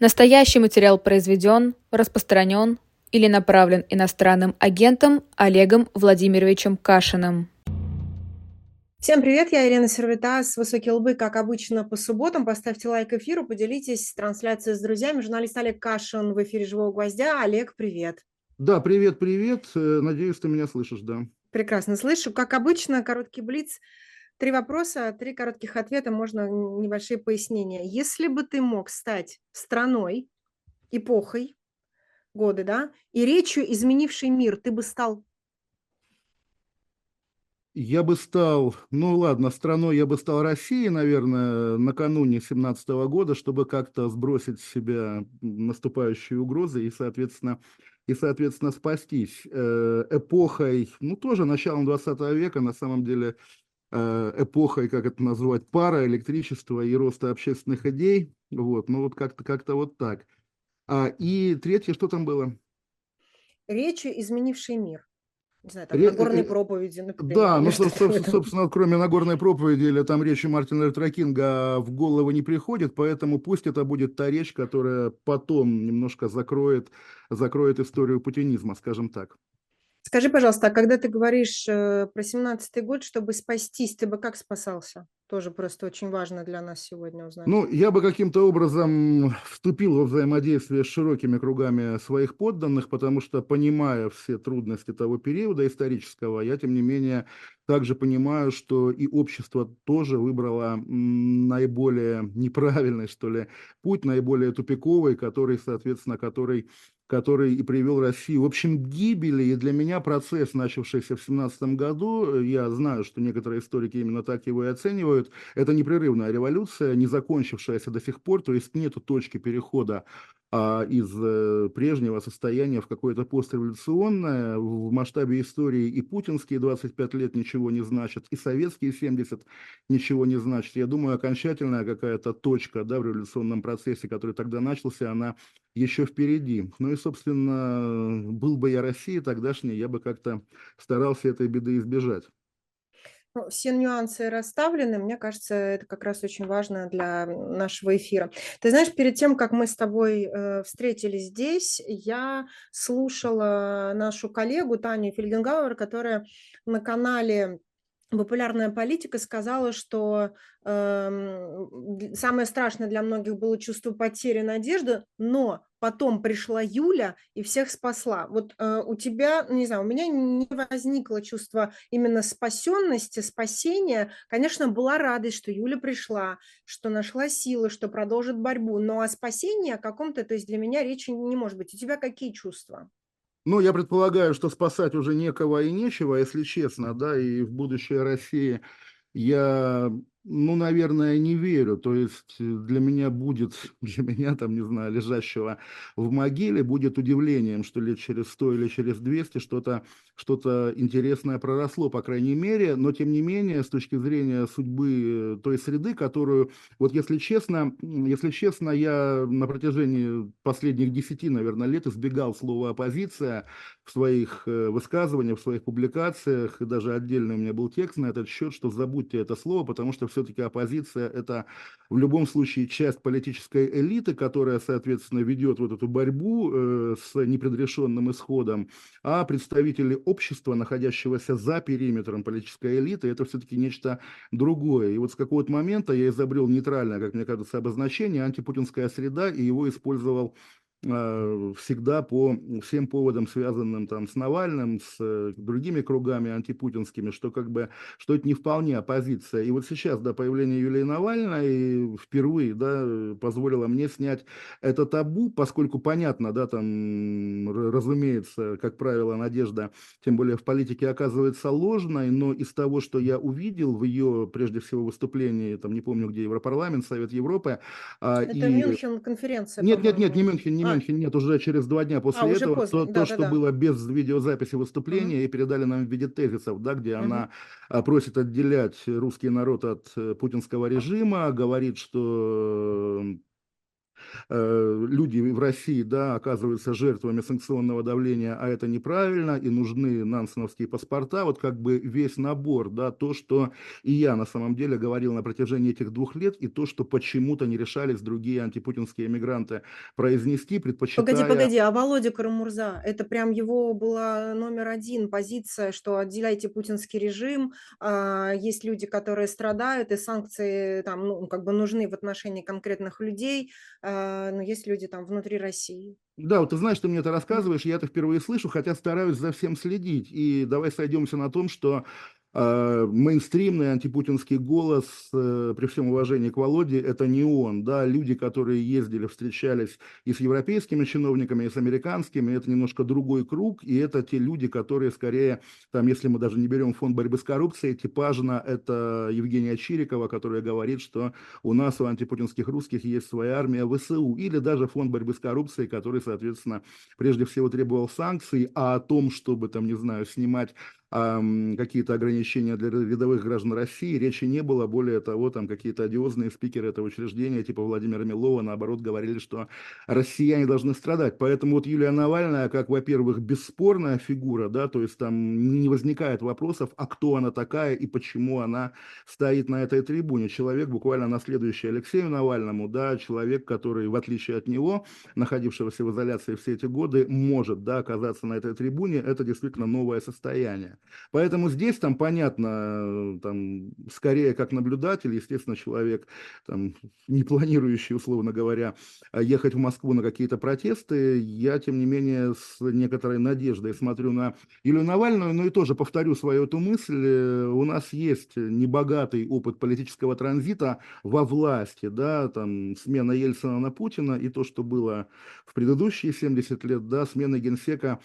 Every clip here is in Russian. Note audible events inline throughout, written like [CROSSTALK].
Настоящий материал произведен, распространен или направлен иностранным агентом Олегом Владимировичем Кашиным. Всем привет, я Ирина Сервитас, Высокие лбы, как обычно, по субботам. Поставьте лайк эфиру, поделитесь трансляцией с друзьями. Журналист Олег Кашин в эфире «Живого гвоздя». Олег, привет. Да, привет, привет. Э, надеюсь, ты меня слышишь, да. Прекрасно слышу. Как обычно, короткий блиц. Три вопроса, три коротких ответа, можно небольшие пояснения. Если бы ты мог стать страной, эпохой, годы, да, и речью, изменившей мир, ты бы стал я бы стал, ну ладно, страной я бы стал Россией, наверное, накануне 17 года, чтобы как-то сбросить с себя наступающие угрозы и, соответственно, и, соответственно, спастись. Э, эпохой, ну тоже началом 20 века, на самом деле, эпохой, как это назвать, пара, электричества и роста общественных идей. Вот, ну вот как-то как вот так. А, и третье, что там было? Речи, изменивший мир. Не знаю, там Ре... Нагорной э, проповеди, например. Да, ну, собственно, собственно, кроме Нагорной проповеди или там речи Мартина Лютера Кинга в голову не приходит, поэтому пусть это будет та речь, которая потом немножко закроет, закроет историю путинизма, скажем так. Скажи, пожалуйста, а когда ты говоришь э, про 17-й год, чтобы спастись, ты бы как спасался? Тоже просто очень важно для нас сегодня узнать. Ну, я бы каким-то образом вступил во взаимодействие с широкими кругами своих подданных, потому что, понимая все трудности того периода исторического, я, тем не менее, также понимаю, что и общество тоже выбрало наиболее неправильный, что ли, путь, наиболее тупиковый, который, соответственно, который который и привел Россию. В общем, гибели, и для меня процесс, начавшийся в 17 году, я знаю, что некоторые историки именно так его и оценивают, это непрерывная революция, не закончившаяся до сих пор, то есть нет точки перехода а, из э, прежнего состояния в какое-то постреволюционное. В масштабе истории и путинские 25 лет ничего не значат, и советские 70 ничего не значат. Я думаю, окончательная какая-то точка да, в революционном процессе, который тогда начался, она еще впереди. Ну и, собственно, был бы я Россией тогдашней, я бы как-то старался этой беды избежать. Ну, все нюансы расставлены. Мне кажется, это как раз очень важно для нашего эфира. Ты знаешь, перед тем, как мы с тобой э, встретились здесь, я слушала нашу коллегу Таню Фельгенгауэр, которая на канале популярная политика сказала, что э, самое страшное для многих было чувство потери надежды, но потом пришла Юля и всех спасла. Вот э, у тебя, не знаю, у меня не возникло чувство именно спасенности, спасения. Конечно, была радость, что Юля пришла, что нашла силы, что продолжит борьбу, но о спасении о каком-то, то есть для меня речи не может быть. У тебя какие чувства? Ну, я предполагаю, что спасать уже некого и нечего, если честно, да, и в будущее России я ну, наверное, не верю. То есть э, для меня будет, [LAUGHS] для меня, там, не знаю, лежащего в могиле, будет удивлением, что лет через 100 или через 200 что-то что интересное проросло, по крайней мере. Но, тем не менее, с точки зрения судьбы э, той среды, которую, вот если честно, если честно, я на протяжении последних 10, наверное, лет избегал слова «оппозиция» в своих э, высказываниях, в своих публикациях, и даже отдельно у меня был текст на этот счет, что забудьте это слово, потому что все-таки оппозиция – это в любом случае часть политической элиты, которая, соответственно, ведет вот эту борьбу э, с непредрешенным исходом, а представители общества, находящегося за периметром политической элиты, это все-таки нечто другое. И вот с какого-то момента я изобрел нейтральное, как мне кажется, обозначение «антипутинская среда» и его использовал всегда по всем поводам, связанным там с Навальным, с э, другими кругами антипутинскими, что как бы, что это не вполне оппозиция. И вот сейчас, до появления Юлии Навальной, впервые, да, позволило мне снять это табу, поскольку понятно, да, там, разумеется, как правило, надежда, тем более в политике, оказывается ложной, но из того, что я увидел в ее, прежде всего, выступлении, там, не помню где, Европарламент, Совет Европы. А, это и... Мюнхен конференция. Нет, нет, нет, не Мюнхен, не Мюнхен нет, уже через два дня после а, этого, то, да, то да, что да. было без видеозаписи выступления, угу. и передали нам в виде тезисов, да, где угу. она а, просит отделять русский народ от э, путинского режима, говорит, что люди в России, да, оказываются жертвами санкционного давления, а это неправильно, и нужны нансеновские паспорта, вот как бы весь набор, да, то, что и я на самом деле говорил на протяжении этих двух лет, и то, что почему-то не решались другие антипутинские эмигранты произнести, предпочитая... Погоди, погоди, а Володя Карамурза, это прям его была номер один позиция, что отделяйте путинский режим, а, есть люди, которые страдают, и санкции там, ну, как бы нужны в отношении конкретных людей, но есть люди там внутри России. Да, вот ты знаешь, ты мне это рассказываешь, я это впервые слышу, хотя стараюсь за всем следить. И давай сойдемся на том, что а, мейнстримный антипутинский голос, э, при всем уважении к Володе, это не он. Да? Люди, которые ездили, встречались и с европейскими чиновниками, и с американскими, это немножко другой круг, и это те люди, которые скорее, там, если мы даже не берем фонд борьбы с коррупцией, типажно это Евгения Чирикова, которая говорит, что у нас, у антипутинских русских, есть своя армия ВСУ, или даже фонд борьбы с коррупцией, который, соответственно, прежде всего требовал санкций, а о том, чтобы, там, не знаю, снимать какие-то ограничения для рядовых граждан России, речи не было. Более того, там какие-то одиозные спикеры этого учреждения, типа Владимира Милова, наоборот, говорили, что россияне должны страдать. Поэтому вот Юлия Навальная, как, во-первых, бесспорная фигура, да, то есть там не возникает вопросов, а кто она такая и почему она стоит на этой трибуне. Человек, буквально наследующий Алексею Навальному, да, человек, который, в отличие от него, находившегося в изоляции все эти годы, может, да, оказаться на этой трибуне, это действительно новое состояние. Поэтому здесь там понятно, там, скорее как наблюдатель, естественно, человек, там, не планирующий, условно говоря, ехать в Москву на какие-то протесты, я, тем не менее, с некоторой надеждой смотрю на Илью Навальную, но и тоже повторю свою эту мысль, у нас есть небогатый опыт политического транзита во власти, да, там, смена Ельцина на Путина и то, что было в предыдущие 70 лет, да, смена генсека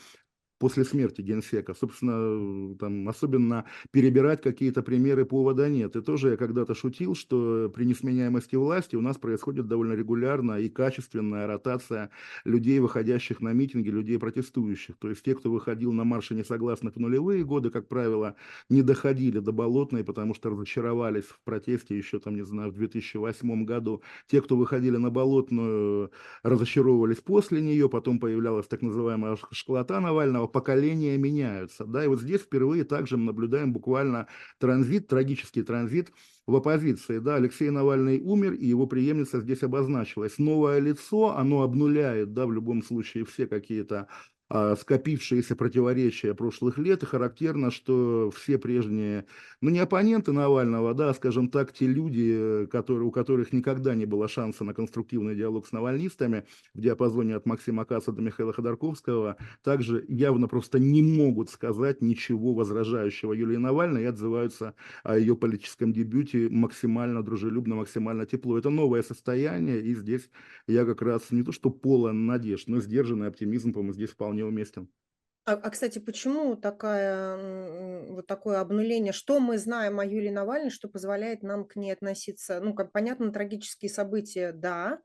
после смерти генсека. Собственно, там особенно перебирать какие-то примеры повода нет. И тоже я когда-то шутил, что при несменяемости власти у нас происходит довольно регулярно и качественная ротация людей, выходящих на митинги, людей протестующих. То есть те, кто выходил на марши несогласных в нулевые годы, как правило, не доходили до Болотной, потому что разочаровались в протесте еще, там, не знаю, в 2008 году. Те, кто выходили на Болотную, разочаровывались после нее, потом появлялась так называемая школота Навального, поколения меняются. Да, и вот здесь впервые также мы наблюдаем буквально транзит, трагический транзит в оппозиции. Да, Алексей Навальный умер, и его преемница здесь обозначилась. Новое лицо, оно обнуляет, да, в любом случае все какие-то скопившиеся противоречия прошлых лет, и характерно, что все прежние, ну не оппоненты Навального, да, скажем так, те люди, которые, у которых никогда не было шанса на конструктивный диалог с навальнистами в диапазоне от Максима Касса до Михаила Ходорковского, также явно просто не могут сказать ничего возражающего Юлии Навальной и отзываются о ее политическом дебюте максимально дружелюбно, максимально тепло. Это новое состояние, и здесь я как раз не то что полон надежд, но сдержанный оптимизм, по-моему, здесь вполне вполне уместен. А, а, кстати, почему такая, вот такое обнуление? Что мы знаем о Юлии Навальной, что позволяет нам к ней относиться? Ну, как понятно, трагические события, да,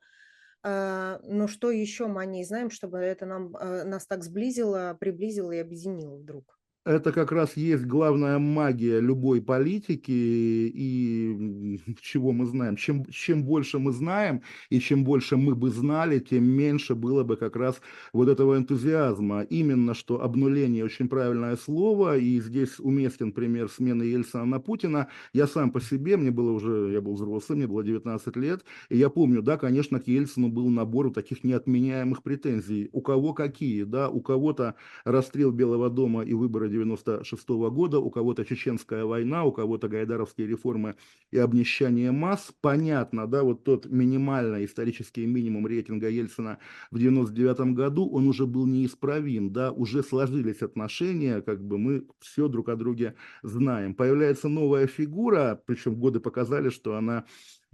а, но что еще мы о ней знаем, чтобы это нам, а, нас так сблизило, приблизило и объединило вдруг? Это как раз есть главная магия любой политики и чего мы знаем. Чем, чем больше мы знаем и чем больше мы бы знали, тем меньше было бы как раз вот этого энтузиазма. Именно что обнуление очень правильное слово, и здесь уместен пример смены Ельцина на Путина. Я сам по себе, мне было уже, я был взрослый, мне было 19 лет, и я помню, да, конечно, к Ельцину был набор таких неотменяемых претензий. У кого какие, да, у кого-то расстрел Белого дома и выборы 96 -го года, у кого-то чеченская война, у кого-то гайдаровские реформы и обнищание масс. Понятно, да, вот тот минимальный исторический минимум рейтинга Ельцина в 99 году, он уже был неисправим, да, уже сложились отношения, как бы мы все друг о друге знаем. Появляется новая фигура, причем годы показали, что она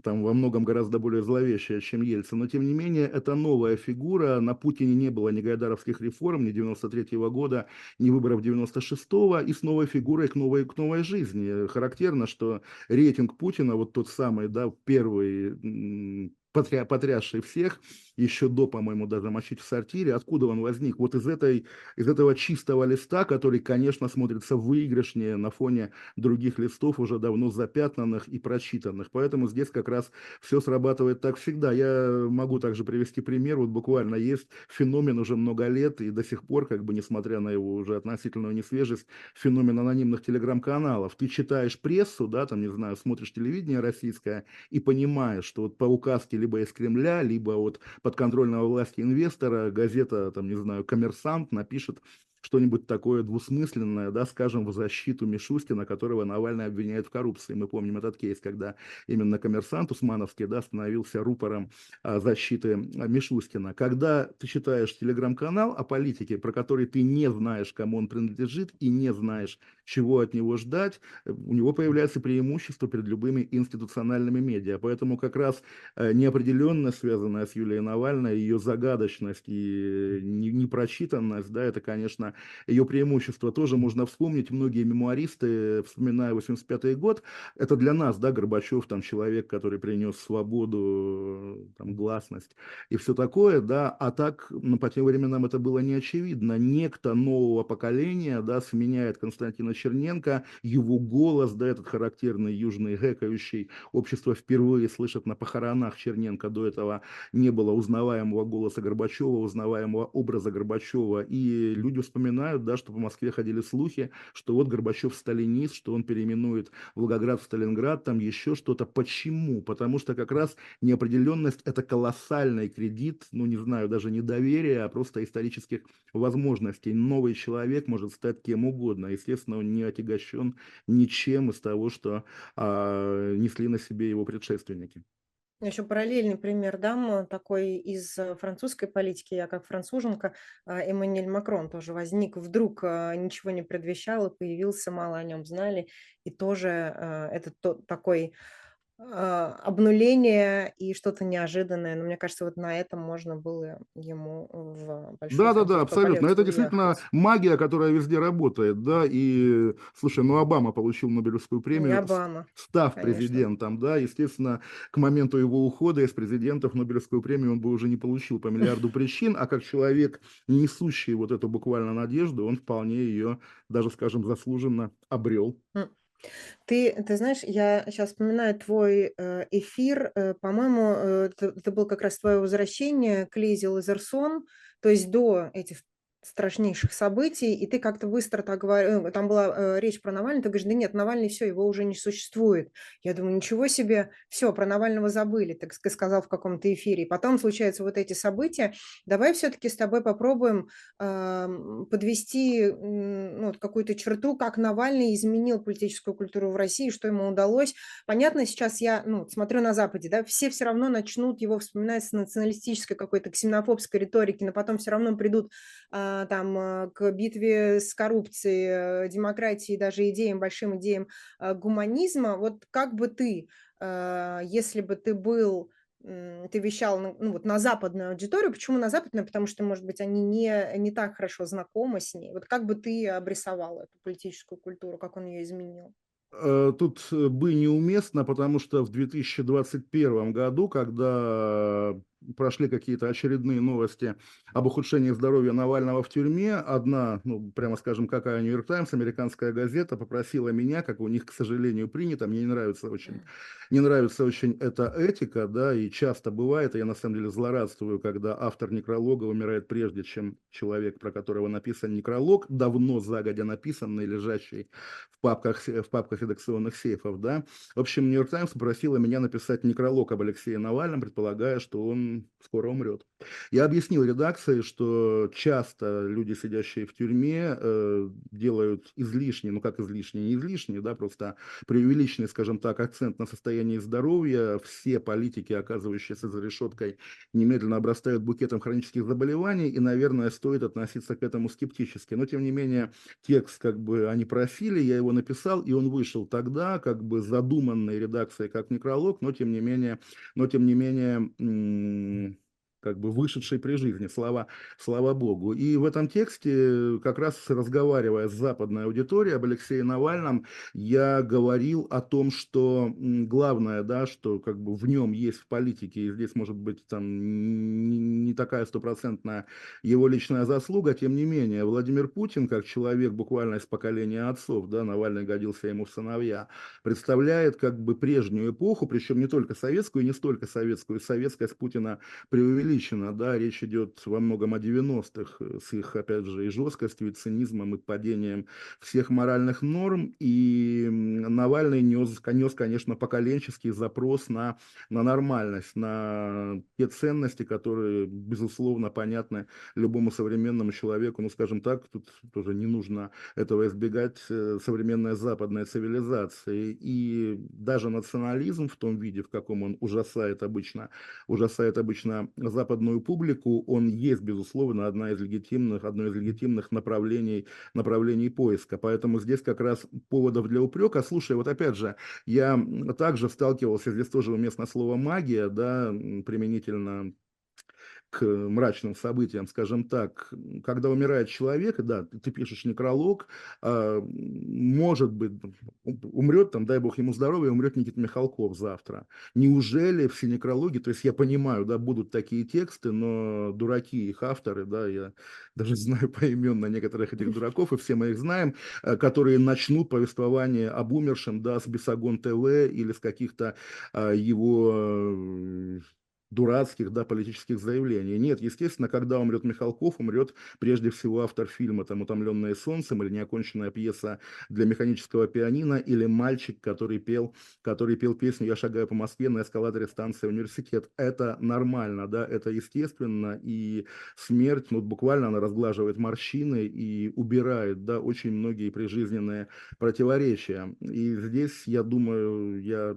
там во многом гораздо более зловещая, чем Ельцин, но тем не менее это новая фигура, на Путине не было ни гайдаровских реформ, ни 93 -го года, ни выборов 96-го, и с новой фигурой к новой, к новой жизни. Характерно, что рейтинг Путина, вот тот самый, да, первый, потря, потрясший всех, еще до, по-моему, даже «Мочить в сортире». Откуда он возник? Вот из, этой, из этого чистого листа, который, конечно, смотрится выигрышнее на фоне других листов, уже давно запятнанных и прочитанных. Поэтому здесь как раз все срабатывает так всегда. Я могу также привести пример. Вот буквально есть феномен уже много лет, и до сих пор, как бы, несмотря на его уже относительную несвежесть, феномен анонимных телеграм-каналов. Ты читаешь прессу, да, там, не знаю, смотришь телевидение российское и понимаешь, что вот по указке либо из Кремля, либо от подконтрольного власти инвестора. Газета, там, не знаю, «Коммерсант» напишет что-нибудь такое двусмысленное, да, скажем, в защиту Мишустина, которого Навальный обвиняет в коррупции. Мы помним этот кейс, когда именно коммерсант Усмановский, да, становился рупором а, защиты а, Мишустина. Когда ты читаешь телеграм-канал о политике, про который ты не знаешь, кому он принадлежит, и не знаешь, чего от него ждать, у него появляется преимущество перед любыми институциональными медиа. Поэтому как раз э, неопределенность, связанная с Юлией Навальной, ее загадочность и непрочитанность, да, это, конечно, ее преимущество тоже можно вспомнить. Многие мемуаристы, вспоминая 85 год, это для нас, да, Горбачев, там, человек, который принес свободу, там, гласность и все такое, да, а так, ну, по тем временам это было не очевидно. Некто нового поколения, да, сменяет Константина Черненко, его голос, да, этот характерный южный гэкающий, общество впервые слышит на похоронах Черненко, до этого не было узнаваемого голоса Горбачева, узнаваемого образа Горбачева, и люди вспоминают вспоминают, да, что по Москве ходили слухи, что вот Горбачев сталинист, что он переименует Волгоград в Сталинград, там еще что-то. Почему? Потому что как раз неопределенность – это колоссальный кредит, ну, не знаю, даже не доверия, а просто исторических возможностей. Новый человек может стать кем угодно. Естественно, он не отягощен ничем из того, что а, несли на себе его предшественники. Еще параллельный пример дам, такой из э, французской политики. Я как француженка, а, Эммануэль Макрон тоже возник вдруг, а, ничего не предвещал, и появился, мало о нем знали. И тоже это такой обнуление и что-то неожиданное. Но мне кажется, вот на этом можно было ему в большую Да, да, да, абсолютно. Это действительно магия, которая везде работает, да. И слушай, ну Обама получил Нобелевскую премию, Не Обама, став конечно. президентом, да. Естественно, к моменту его ухода из президентов Нобелевскую премию он бы уже не получил по миллиарду причин, а как человек, несущий вот эту буквально надежду, он вполне ее даже, скажем, заслуженно обрел. Ты, ты знаешь, я сейчас вспоминаю твой э, эфир, э, по-моему, э, это, это был как раз твое возвращение к Лизе Лазерсон, то есть до этих страшнейших событий, и ты как-то быстро так говорил, там была э, речь про Навального, ты говоришь, да нет, Навальный, все, его уже не существует. Я думаю, ничего себе, все, про Навального забыли, так сказал в каком-то эфире. И потом случаются вот эти события. Давай все-таки с тобой попробуем э, подвести ну, какую-то черту, как Навальный изменил политическую культуру в России, что ему удалось. Понятно, сейчас я ну, смотрю на Западе, да, все все равно начнут его вспоминать с националистической какой-то ксенофобской риторики, но потом все равно придут э, там, а, к битве с коррупцией, э, демократией, даже идеям, большим идеям гуманизма, вот как бы ты, если бы ты был ты вещал ну, вот на западную аудиторию. Почему на западную? Потому что, может быть, они не, не так хорошо знакомы с ней. Вот как бы ты обрисовал эту политическую культуру, как он ее изменил? Э, тут э, бы неуместно, потому что в 2021 году, когда прошли какие-то очередные новости об ухудшении здоровья Навального в тюрьме. Одна, ну, прямо скажем, какая Нью-Йорк Таймс, американская газета, попросила меня, как у них, к сожалению, принято, мне не нравится очень, не нравится очень эта этика, да, и часто бывает, и я на самом деле злорадствую, когда автор некролога умирает прежде, чем человек, про которого написан некролог, давно загодя написанный, лежащий в папках, в папках редакционных сейфов, да. В общем, Нью-Йорк Таймс попросила меня написать некролог об Алексее Навальном, предполагая, что он скоро умрет. Я объяснил редакции, что часто люди, сидящие в тюрьме, э, делают излишний, ну как излишний, не излишний, да, просто преувеличенный, скажем так, акцент на состоянии здоровья. Все политики, оказывающиеся за решеткой, немедленно обрастают букетом хронических заболеваний, и, наверное, стоит относиться к этому скептически. Но, тем не менее, текст как бы они просили, я его написал, и он вышел тогда, как бы задуманной редакцией как некролог, но, тем не менее, но, тем не менее, um, как бы вышедший при жизни, слава, слава богу. И в этом тексте, как раз разговаривая с западной аудиторией об Алексее Навальном, я говорил о том, что главное, да, что как бы в нем есть в политике, и здесь может быть там не такая стопроцентная его личная заслуга, тем не менее, Владимир Путин, как человек буквально из поколения отцов, да, Навальный годился ему в сыновья, представляет как бы прежнюю эпоху, причем не только советскую, и не столько советскую, советская с Путина преувеличена, да, речь идет во многом о 90-х, э, с их, опять же, и жесткостью, и цинизмом, и падением всех моральных норм, и Навальный нес, нес конечно, поколенческий запрос на, на нормальность, на те ценности, которые, безусловно, понятны любому современному человеку, ну, скажем так, тут тоже не нужно этого избегать, э, современная западная цивилизация, и даже национализм в том виде, в каком он ужасает обычно, ужасает обычно западную публику, он есть, безусловно, одна из легитимных, одно из легитимных направлений, направлений поиска. Поэтому здесь как раз поводов для упрека. Слушай, вот опять же, я также сталкивался, здесь тоже уместно слово магия, да, применительно к мрачным событиям, скажем так, когда умирает человек, да, ты пишешь некролог, а, может быть, умрет, там, дай бог ему здоровья, умрет Никита Михалков завтра. Неужели все некрологи, то есть я понимаю, да, будут такие тексты, но дураки их авторы, да, я даже [LAUGHS] знаю поименно некоторых этих дураков, и все мы их знаем, э, которые начнут повествование об умершем, да, с Бесогон ТВ или с каких-то а, его э, дурацких, да, политических заявлений. Нет, естественно, когда умрет Михалков, умрет прежде всего автор фильма, там, «Утомленные солнцем» или неоконченная пьеса для механического пианино, или мальчик, который пел, который пел песню «Я шагаю по Москве на эскалаторе станции университет». Это нормально, да, это естественно, и смерть, ну, буквально она разглаживает морщины и убирает, да, очень многие прижизненные противоречия. И здесь, я думаю, я,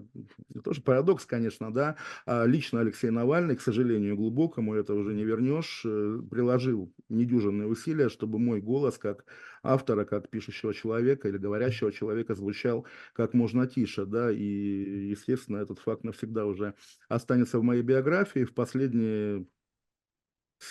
тоже парадокс, конечно, да, а лично Алексей Навальный, к сожалению, глубокому, это уже не вернешь, э, приложил недюжинные усилия, чтобы мой голос как автора, как пишущего человека или говорящего человека звучал как можно тише, да, и, естественно, этот факт навсегда уже останется в моей биографии. В последние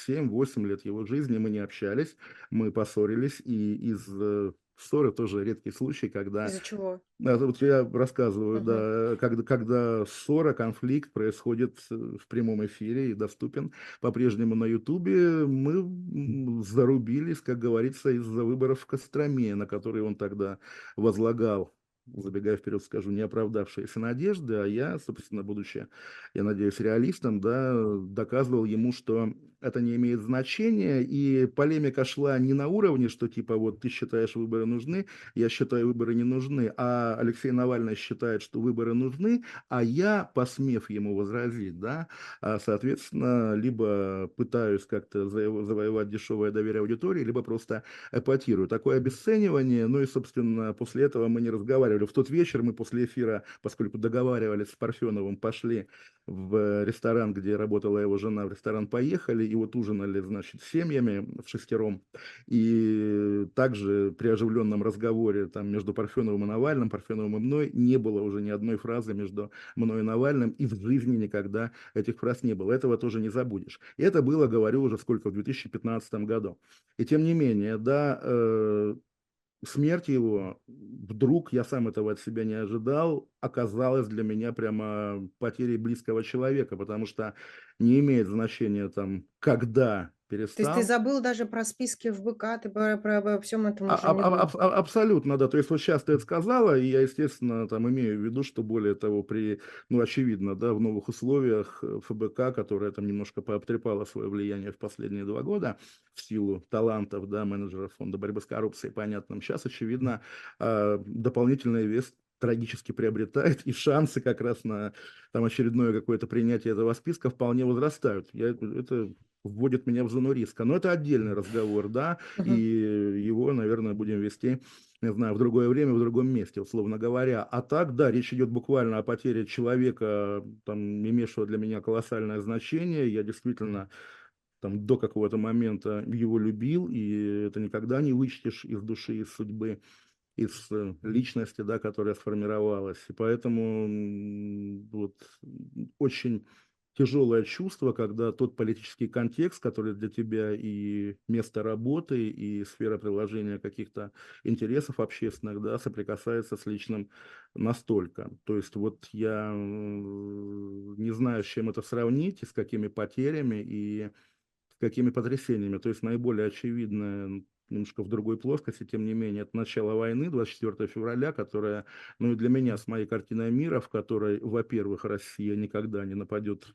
7-8 лет его жизни мы не общались, мы поссорились, и из э, ссоры тоже редкий случай, когда... Из-за чего? Да, вот я рассказываю, угу. да, когда, когда ссора, конфликт происходит в прямом эфире и доступен по-прежнему на Ютубе, мы зарубились, как говорится, из-за выборов в Костроме, на которые он тогда возлагал забегая вперед, скажу, не оправдавшиеся надежды, а я, собственно, будучи, я надеюсь, реалистом, да, доказывал ему, что это не имеет значения, и полемика шла не на уровне, что типа вот ты считаешь выборы нужны, я считаю выборы не нужны, а Алексей Навальный считает, что выборы нужны, а я, посмев ему возразить, да, а, соответственно, либо пытаюсь как-то завоевать дешевое доверие аудитории, либо просто эпатирую. Такое обесценивание, ну и, собственно, после этого мы не разговаривали. В тот вечер мы после эфира, поскольку договаривались с Парфеновым, пошли в ресторан, где работала его жена, в ресторан поехали, и вот ужинали, значит, семьями в шестером. И также при оживленном разговоре там между Парфеновым и Навальным, Парфеновым и мной, не было уже ни одной фразы между мной и Навальным, и в жизни никогда этих фраз не было. Этого тоже не забудешь. И это было, говорю, уже сколько, в 2015 году. И тем не менее, да, э, смерть его, вдруг, я сам этого от себя не ожидал, оказалась для меня прямо потерей близкого человека, потому что не имеет значения там, когда перестал. То есть ты забыл даже про списки в БК, ты про, про, про всем этом а, уже не а, а, Абсолютно, да. То есть вот сейчас ты это сказала, и я, естественно, там имею в виду, что более того, при, ну, очевидно, да, в новых условиях э, ФБК, которая там немножко пообтрепала свое влияние в последние два года в силу талантов, да, менеджеров фонда борьбы с коррупцией, понятным, сейчас, очевидно, а, дополнительный вес трагически приобретает, и шансы как раз на там, очередное какое-то принятие этого списка вполне возрастают. Я, это вводит меня в зону риска. Но это отдельный разговор, да, и его, наверное, будем вести, не знаю, в другое время, в другом месте, условно говоря. А так, да, речь идет буквально о потере человека, там, имевшего для меня колоссальное значение. Я действительно там до какого-то момента его любил, и это никогда не вычтешь из души, из судьбы из э, личности, да, которая сформировалась. И поэтому вот очень тяжелое чувство, когда тот политический контекст, который для тебя и место работы, и сфера приложения каких-то интересов общественных, да, соприкасается с личным настолько. То есть вот я не знаю, с чем это сравнить, и с какими потерями, и какими потрясениями. То есть наиболее очевидное немножко в другой плоскости, тем не менее, это начало войны, 24 февраля, которая, ну и для меня, с моей картиной мира, в которой, во-первых, Россия никогда не нападет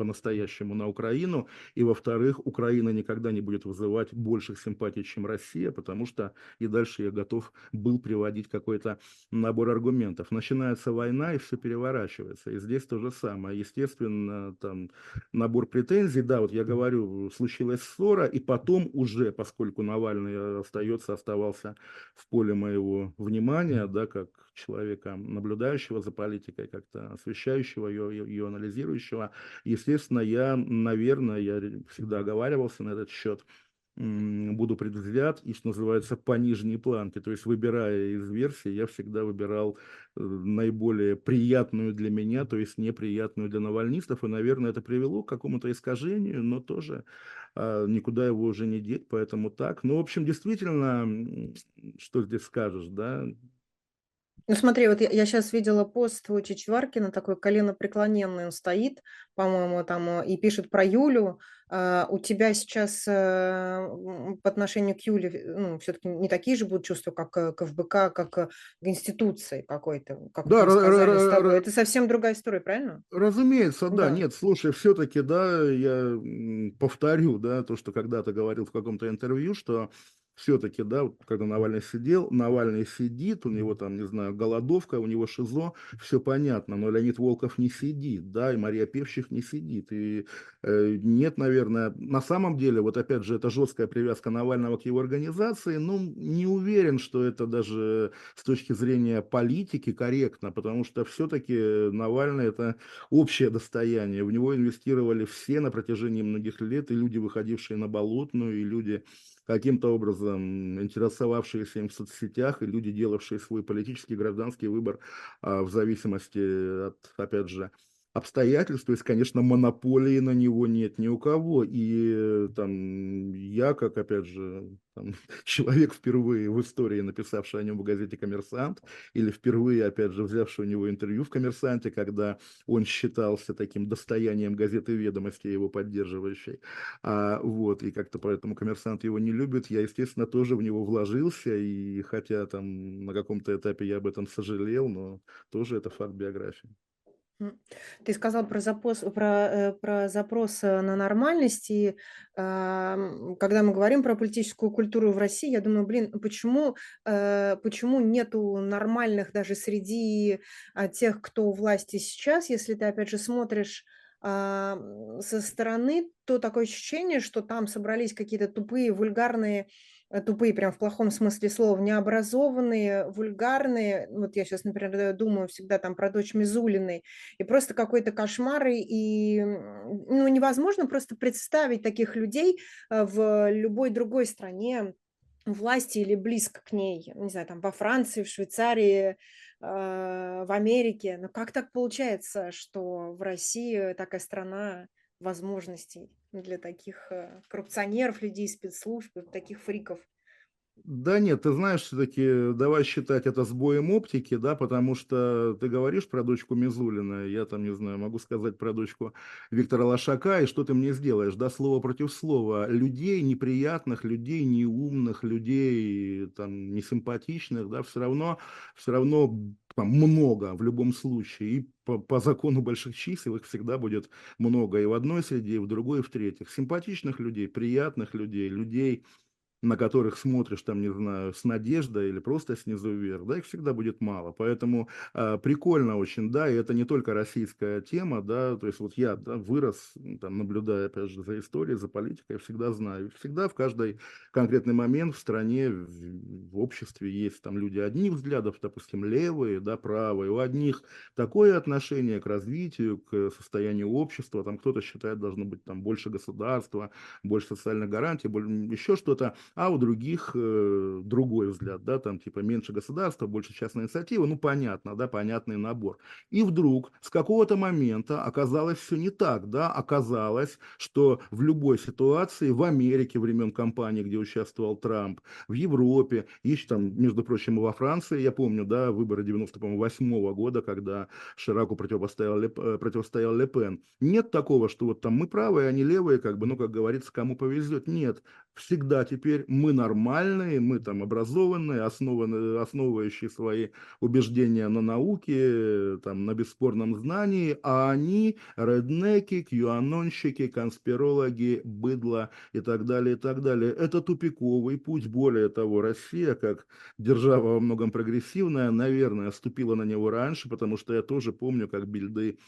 по-настоящему на Украину, и, во-вторых, Украина никогда не будет вызывать больших симпатий, чем Россия, потому что и дальше я готов был приводить какой-то набор аргументов. Начинается война, и все переворачивается. И здесь то же самое. Естественно, там набор претензий, да, вот я говорю, случилась ссора, и потом уже, поскольку Навальный остается, оставался в поле моего внимания, да, как человека, наблюдающего за политикой, как-то освещающего ее, ее анализирующего, естественно, я, наверное, я всегда оговаривался на этот счет, буду предвзят и, что называется, по нижней планке. То есть, выбирая из версий, я всегда выбирал э, наиболее приятную для меня, то есть неприятную для навальнистов. И, наверное, это привело к какому-то искажению, но тоже а, никуда его уже не деть, поэтому так. Ну, в общем, действительно, что здесь скажешь, да, ну смотри, вот я, я сейчас видела пост твой Чичваркина, такой коленопреклоненный он стоит, по-моему, там э, и пишет про Юлю. А, у тебя сейчас э, по отношению к Юле ну, все-таки не такие же будут чувства, как э, к ФБК, как к институции какой-то, как Да, мы сказали с тобой. Это совсем другая история, правильно? разумеется, да. Да. Нет, слушай, все-таки, да, я повторю, да, то, что когда-то говорил в каком-то интервью, что все-таки, да, вот когда Навальный сидел, Навальный сидит, у него там, не знаю, голодовка, у него ШИЗО, все понятно, но Леонид Волков не сидит, да, и Мария Певчих не сидит, и э, нет, наверное, на самом деле, вот опять же, это жесткая привязка Навального к его организации, ну, не уверен, что это даже с точки зрения политики корректно, потому что все-таки Навальный это общее достояние, в него инвестировали все на протяжении многих лет, и люди, выходившие на Болотную, и люди, каким-то образом интересовавшиеся им в соцсетях и люди, делавшие свой политический гражданский выбор а, в зависимости от, опять же, обстоятельств, то есть, конечно, монополии на него нет ни у кого. И там я, как, опять же, там, [LAUGHS] человек впервые в истории, написавший о нем в газете «Коммерсант», или впервые, опять же, взявший у него интервью в «Коммерсанте», когда он считался таким достоянием газеты «Ведомости», его поддерживающей. А, вот, и как-то поэтому «Коммерсант» его не любит. Я, естественно, тоже в него вложился, и хотя там на каком-то этапе я об этом сожалел, но тоже это факт биографии. Ты сказал про запрос, про, э, про запрос э, на нормальность, и когда мы говорим про политическую культуру в России, я думаю, блин, почему, э, почему нету нормальных даже среди а, тех, кто у власти сейчас, если ты, опять же, смотришь со стороны, то такое ощущение, что там собрались какие-то тупые, вульгарные тупые прям в плохом смысле слова, необразованные, вульгарные. Вот я сейчас, например, думаю всегда там про дочь Мизулиной. И просто какой-то кошмар. И ну, невозможно просто представить таких людей э, в любой другой стране власти или близко к ней. Не знаю, там во Франции, в Швейцарии, э, в Америке. Но как так получается, что в России такая страна возможностей для таких э, коррупционеров, людей спецслужб, таких фриков. Да нет, ты знаешь, все-таки давай считать это сбоем оптики, да, потому что ты говоришь про дочку Мизулина, я там, не знаю, могу сказать про дочку Виктора Лошака, и что ты мне сделаешь, да, слово против слова. Людей неприятных, людей неумных, людей там несимпатичных, да, все равно, все равно там много в любом случае, и по, по закону больших чисел их всегда будет много и в одной среде, и в другой, и в третьих. Симпатичных людей, приятных людей, людей, на которых смотришь, там, не знаю, с надеждой или просто снизу вверх, да, их всегда будет мало. Поэтому э, прикольно очень, да, и это не только российская тема, да, то есть вот я да, вырос, там, наблюдая, опять же, за историей, за политикой, всегда знаю, всегда в каждый конкретный момент в стране, в, в обществе есть там люди одних взглядов, допустим, левые, да, правые, у одних такое отношение к развитию, к состоянию общества, там кто-то считает, должно быть там больше государства, больше социальных гарантий, больше, еще что-то, а у других э, другой взгляд, да, там типа меньше государства, больше частной инициативы, ну понятно, да, понятный набор. И вдруг с какого-то момента оказалось все не так, да, оказалось, что в любой ситуации в Америке времен кампании, где участвовал Трамп, в Европе, еще там, между прочим, и во Франции, я помню, да, выборы 98 -го года, когда Шираку противостоял, э, противостоял Лепен. Нет такого, что вот там мы правые, они левые, как бы, ну, как говорится, кому повезет. Нет, всегда теперь мы нормальные, мы там образованные, основаны, основывающие свои убеждения на науке, там, на бесспорном знании, а они реднеки, кьюанонщики, конспирологи, быдло и так далее, и так далее. Это тупиковый путь. Более того, Россия, как держава во многом прогрессивная, наверное, ступила на него раньше, потому что я тоже помню, как бильды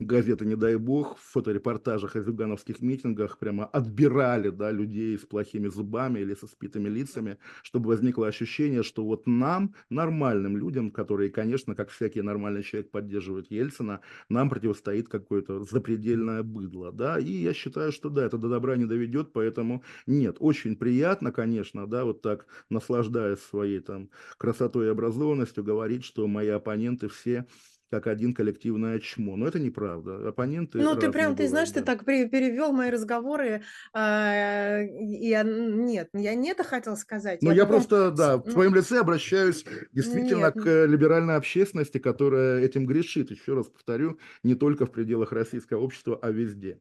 газеты «Не дай бог» в фоторепортажах о зюгановских митингах прямо отбирали да, людей с плохими зубами или со спитыми лицами, чтобы возникло ощущение, что вот нам, нормальным людям, которые, конечно, как всякий нормальный человек поддерживают Ельцина, нам противостоит какое-то запредельное быдло. Да? И я считаю, что да, это до добра не доведет, поэтому нет, очень приятно, конечно, да, вот так наслаждаясь своей там красотой и образованностью, говорить, что мои оппоненты все как один коллективное чмо. Но это неправда. Оппоненты Ну, ты прям, ты знаешь, да. ты так перевел мои разговоры. Э, я, нет, я не это хотел сказать. Ну, я, я потом... просто, да, в твоем лице обращаюсь действительно нет. к либеральной общественности, которая этим грешит. Еще раз повторю, не только в пределах российского общества, а везде.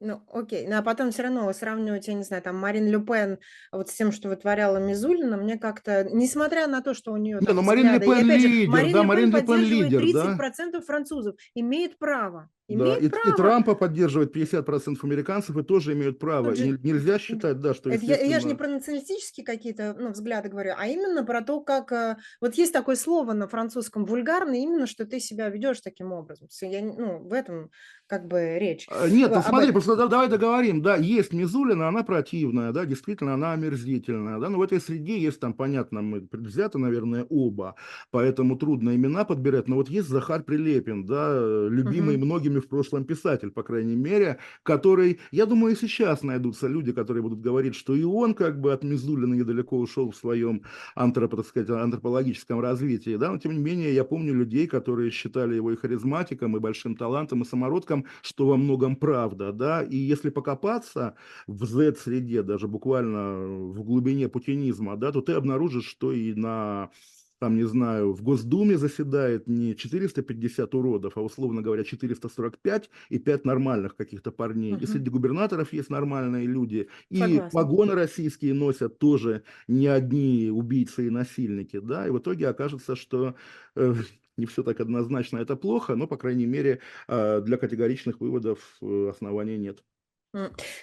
Ну, окей. Ну, а потом все равно сравнивать, я не знаю, там, Марин Люпен вот с тем, что вытворяла Мизулина, мне как-то, несмотря на то, что у нее... Не, ну Марин Люпен лидер, Марин да, Марин Люпен лидер, 30% да? французов, имеет право. Да, и, право. и Трампа поддерживает 50% американцев и тоже имеют право. Же, нельзя считать, да, что... Это естественно... я, я же не про националистические какие-то ну, взгляды говорю, а именно про то, как... Э, вот есть такое слово на французском вульгарный, именно, что ты себя ведешь таким образом. Я, ну, в этом как бы речь. А, нет, ну смотри, Об... просто давай договорим, да, есть Мизулина, она противная, да, действительно, она омерзительная, да, но в этой среде есть там, понятно, мы предвзяты, наверное, оба, поэтому трудно имена подбирать, но вот есть Захар Прилепин, да, любимый угу. многими в прошлом писатель, по крайней мере, который, я думаю, и сейчас найдутся люди, которые будут говорить, что и он как бы от Мизулина недалеко ушел в своем антроп, так сказать, антропологическом развитии, да, но тем не менее я помню людей, которые считали его и харизматиком, и большим талантом, и самородком, что во многом правда, да, и если покопаться в Z-среде, даже буквально в глубине путинизма, да, то ты обнаружишь, что и на там, не знаю, в Госдуме заседает не 450 уродов, а, условно говоря, 445 и 5 нормальных каких-то парней. Угу. И среди губернаторов есть нормальные люди. И Согласна. погоны российские носят тоже не одни убийцы и насильники, да, и в итоге окажется, что э, не все так однозначно, это плохо, но, по крайней мере, а, для категоричных выводов э, оснований нет.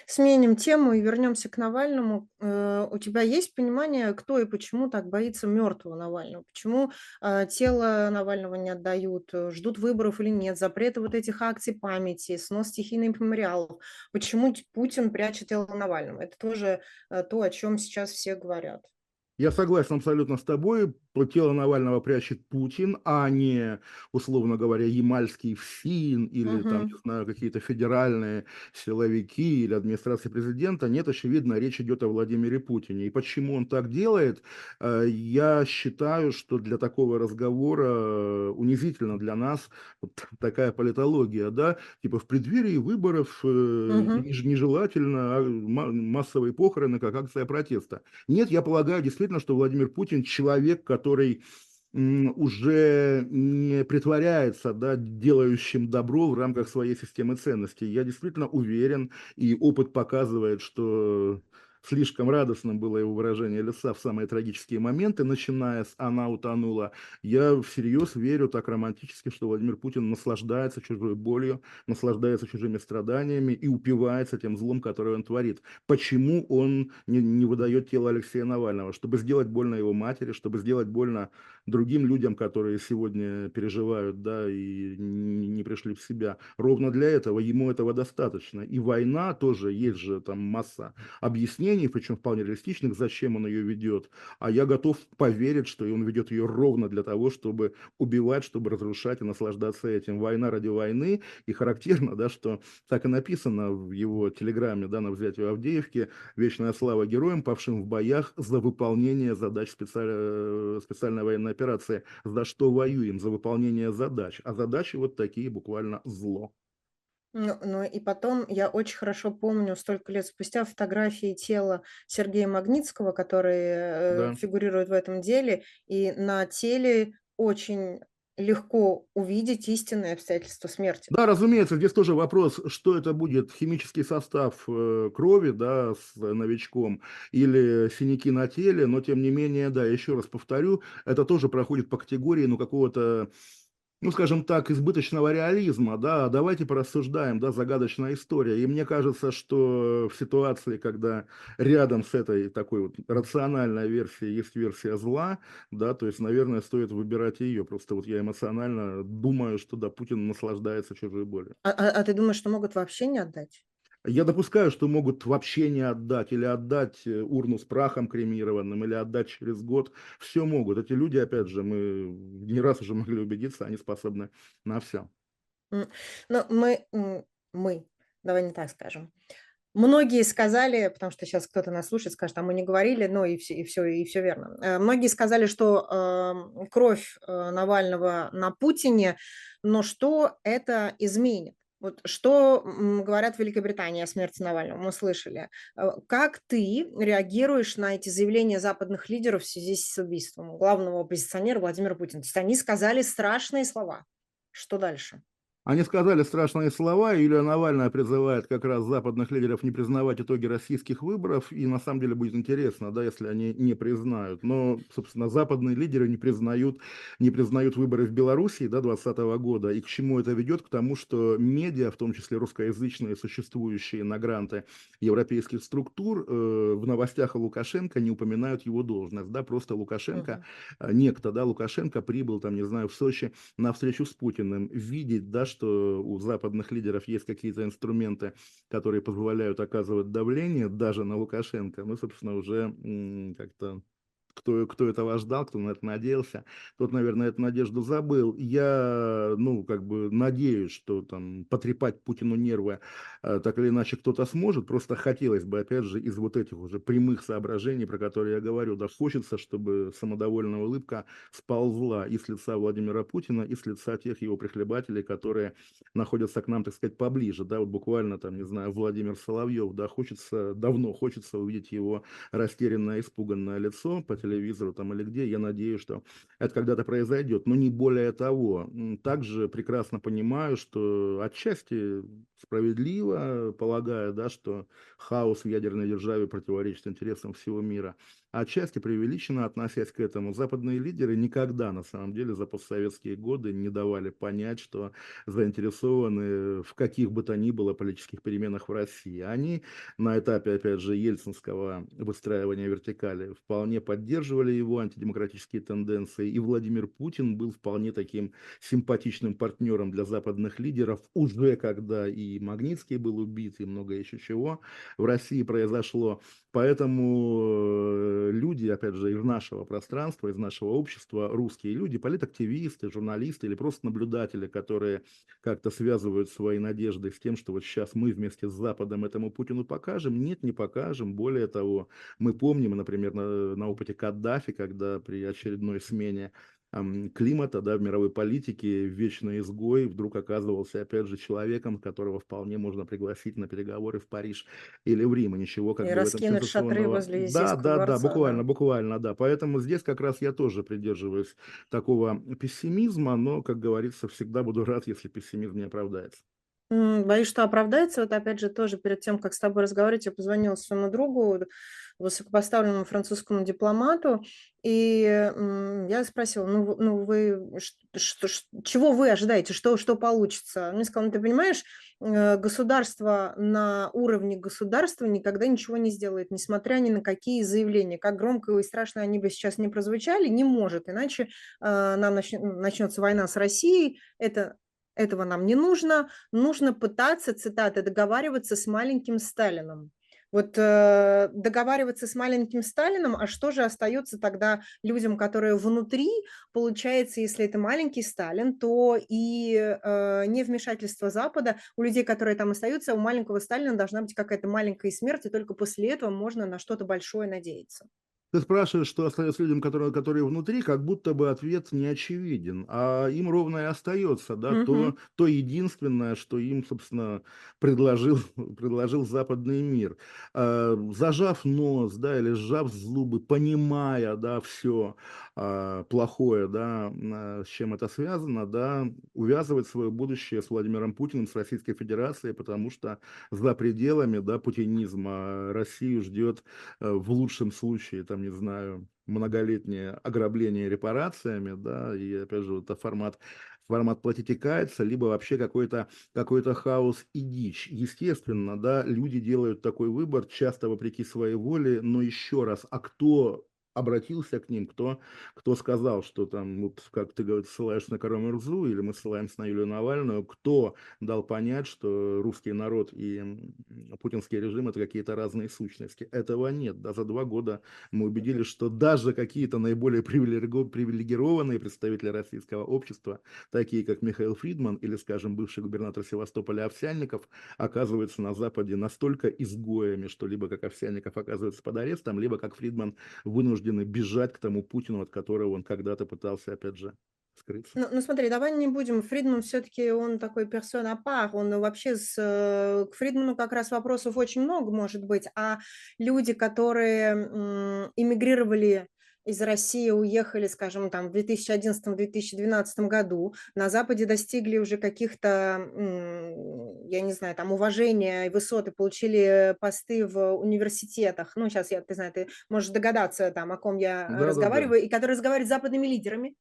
Сменим тему и вернемся к Навальному. Э, у тебя есть понимание, кто и почему так боится мертвого Навального? Почему а, тело Навального не отдают, э, ждут выборов или нет, запреты вот этих акций памяти, снос стихийных мемориалов? Почему Путин прячет тело Навального? Это тоже то, о чем сейчас все говорят. Я согласен абсолютно с тобой тело Навального прячет Путин, а не, условно говоря, Ямальский ФСИН или угу. там, не знаю, какие-то федеральные силовики или администрация президента. Нет, очевидно, речь идет о Владимире Путине. И почему он так делает, э, я считаю, что для такого разговора э, унизительно для нас вот [LAUGHS] такая политология, да, типа в преддверии выборов угу. нежелательно а, массовые похороны как акция протеста. Нет, я полагаю действительно, что Владимир Путин человек, который который уже не притворяется да, делающим добро в рамках своей системы ценностей. Я действительно уверен, и опыт показывает, что Слишком радостным было его выражение лица в самые трагические моменты, начиная с «она утонула». Я всерьез верю так романтически, что Владимир Путин наслаждается чужой болью, наслаждается чужими страданиями и упивается тем злом, которое он творит. Почему он не, не выдает тело Алексея Навального? Чтобы сделать больно его матери, чтобы сделать больно другим людям, которые сегодня переживают, да, и не, пришли в себя. Ровно для этого ему этого достаточно. И война тоже, есть же там масса объяснений, объяснений, причем вполне реалистичных, зачем он ее ведет, а я готов поверить, что он ведет ее ровно для того, чтобы убивать, чтобы разрушать и наслаждаться этим. Война ради войны, и характерно, да, что так и написано в его телеграмме, да, на взятие Авдеевки, «Вечная слава героям, павшим в боях за выполнение задач специальной, специальной военной операции». За что воюем? За выполнение задач. А задачи вот такие буквально зло. Ну, ну и потом я очень хорошо помню столько лет спустя фотографии тела Сергея Магнитского, которые э, Да. фигурируют в этом деле, и на теле очень легко увидеть истинные обстоятельства смерти. Да, разумеется, здесь тоже вопрос, что это будет, химический состав э, крови, да, с новичком или синяки на теле, но тем не менее, да, еще раз повторю, это тоже проходит по категории, ну, какого-то ну, скажем так, избыточного реализма, да, давайте порассуждаем, да, загадочная история. И мне кажется, что в ситуации, когда рядом с этой такой вот рациональной версией есть версия зла, да, то есть, наверное, стоит выбирать ее. Просто вот я эмоционально думаю, что, да, Путин наслаждается чужой болью. А, а, а ты думаешь, что могут вообще не отдать? Я допускаю, что могут вообще не отдать, или отдать э, урну с прахом кремированным, или отдать через год. Все могут. Эти люди, опять же, мы не раз уже [LAUGHS] могли убедиться, они способны на все. Но мы, мы, давай не так скажем. Многие сказали, потому что сейчас кто-то нас слушает, скажет, а мы не говорили, но и все, и все, и все верно. Э, многие сказали, что э, кровь э, Навального на Путине, но что это изменит? Вот что говорят в Великобритании о смерти Навального, мы слышали. Э, как ты реагируешь на эти заявления западных лидеров в связи с убийством главного оппозиционера Владимира Путина? То есть они сказали страшные слова. Что дальше? Они сказали страшные слова, Юлия Навальная призывает как раз западных лидеров не признавать итоги российских выборов, и на самом деле будет интересно, да, если они не признают. Но, собственно, западные лидеры не признают, не признают выборы в Белоруссии да, 2020 года. И к чему это ведет? К тому, что медиа, в том числе русскоязычные, существующие на гранты европейских структур, э, в новостях о Лукашенко не упоминают его должность. Да, просто Лукашенко, uh-huh. некто, да, Лукашенко прибыл, там, не знаю, в Сочи на встречу с Путиным, видеть, да, что у западных лидеров есть какие-то инструменты, которые позволяют оказывать давление даже на Лукашенко, мы, собственно, уже как-то кто, кто этого ждал, кто на это надеялся, тот, наверное, эту надежду забыл. Я, ну, как бы надеюсь, что там потрепать Путину нервы э, так или иначе кто-то сможет. Просто хотелось бы, опять же, из вот этих уже прямых соображений, про которые я говорю, да, хочется, чтобы самодовольная улыбка сползла и с лица Владимира Путина, и с лица тех его прихлебателей, которые находятся к нам, так сказать, поближе, да, вот буквально там, не знаю, Владимир Соловьев, да, хочется, давно хочется увидеть его растерянное, испуганное лицо, телевизору там или где, я надеюсь, что это когда-то произойдет, но не более того. Также прекрасно понимаю, что отчасти справедливо, полагаю, да, что хаос в ядерной державе противоречит интересам всего мира отчасти преувеличенно относясь к этому. Западные лидеры никогда, на самом деле, за постсоветские годы не давали понять, что заинтересованы в каких бы то ни было политических переменах в России. Они на этапе, опять же, ельцинского выстраивания вертикали вполне поддерживали его антидемократические тенденции, и Владимир Путин был вполне таким симпатичным партнером для западных лидеров, уже когда и Магнитский был убит, и много еще чего в России произошло. Поэтому э, люди, опять же, из нашего пространства, из нашего общества, русские люди, политактивисты, журналисты или просто наблюдатели, которые как-то связывают свои надежды с тем, что вот сейчас мы вместе с Западом этому Путину покажем. Нет, не покажем. Более того, мы помним, например, на, на опыте Каддафи, когда при очередной смене климата, да, в мировой политике вечный изгой вдруг оказывался, опять же, человеком, которого вполне можно пригласить на переговоры в Париж или в Рим, и ничего как и бы раскинуть шатры возле Да, да, дворца, да, буквально, буквально, да. Поэтому здесь как раз я тоже придерживаюсь такого пессимизма, но, как говорится, всегда буду рад, если пессимизм не оправдается. Боюсь, что оправдается. Вот опять же тоже перед тем, как с тобой разговаривать, я позвонила своему другу, высокопоставленному французскому дипломату, и я спросила, ну, ну вы, что, чего вы ожидаете, что, что получится? Он мне сказал, ну ты понимаешь, э, государство на уровне государства никогда ничего не сделает, несмотря ни на какие заявления. Как громко и страшно они бы сейчас не прозвучали, не может, иначе э, нам начнется война с Россией, это этого нам не нужно. Нужно пытаться, цитаты, договариваться с маленьким Сталином. Вот э, договариваться с маленьким Сталином, а что же остается тогда людям, которые внутри? Получается, если это маленький Сталин, то и э, невмешательство Запада у людей, которые там остаются, у маленького Сталина должна быть какая-то маленькая смерть, и только после этого можно на что-то большое надеяться. Ты спрашиваешь, что остается людям, которые, которые внутри, как будто бы ответ не очевиден, а им ровно и остается, да, угу. то, то единственное, что им, собственно, предложил, [LAUGHS] предложил западный мир. А, зажав нос, да, или сжав зубы, понимая, да, все плохое, да, с чем это связано, да, увязывать свое будущее с Владимиром Путиным, с Российской Федерацией, потому что за пределами, да, путинизма Россию ждет э, в лучшем случае, там, не знаю, многолетнее ограбление репарациями, да, и опять же, это формат формат платить и каяться, либо вообще какой-то какой хаос и дичь. Естественно, да, люди делают такой выбор, часто вопреки своей воле, но еще раз, а кто обратился к ним, кто, кто сказал, что там, вот, как ты говоришь, ссылаешься на Кару Мурзу, или мы ссылаемся на Юлию Навальную, кто дал понять, что русский народ и путинский режим это какие-то разные сущности. Этого нет. Да, за два года мы убедились, что даже какие-то наиболее привилегированные представители российского общества, такие как Михаил Фридман или, скажем, бывший губернатор Севастополя Овсянников, оказываются на Западе настолько изгоями, что либо как Овсянников оказывается под арестом, либо как Фридман вынужден вынуждены бежать к тому Путину, от которого он когда-то пытался, опять же, скрыться. Ну, ну смотри, давай не будем. Фридман все-таки он такой персона пар. Он вообще с э, к Фридману как раз вопросов очень много может быть. А люди, которые м, эмигрировали из России уехали, скажем, там в 2011-2012 году, на Западе достигли уже каких-то, я не знаю, там уважения и высоты, получили посты в университетах. Ну, сейчас я, ты знаешь, ты можешь догадаться там, о ком я да, разговариваю, да, да. и которые разговаривают с западными лидерами.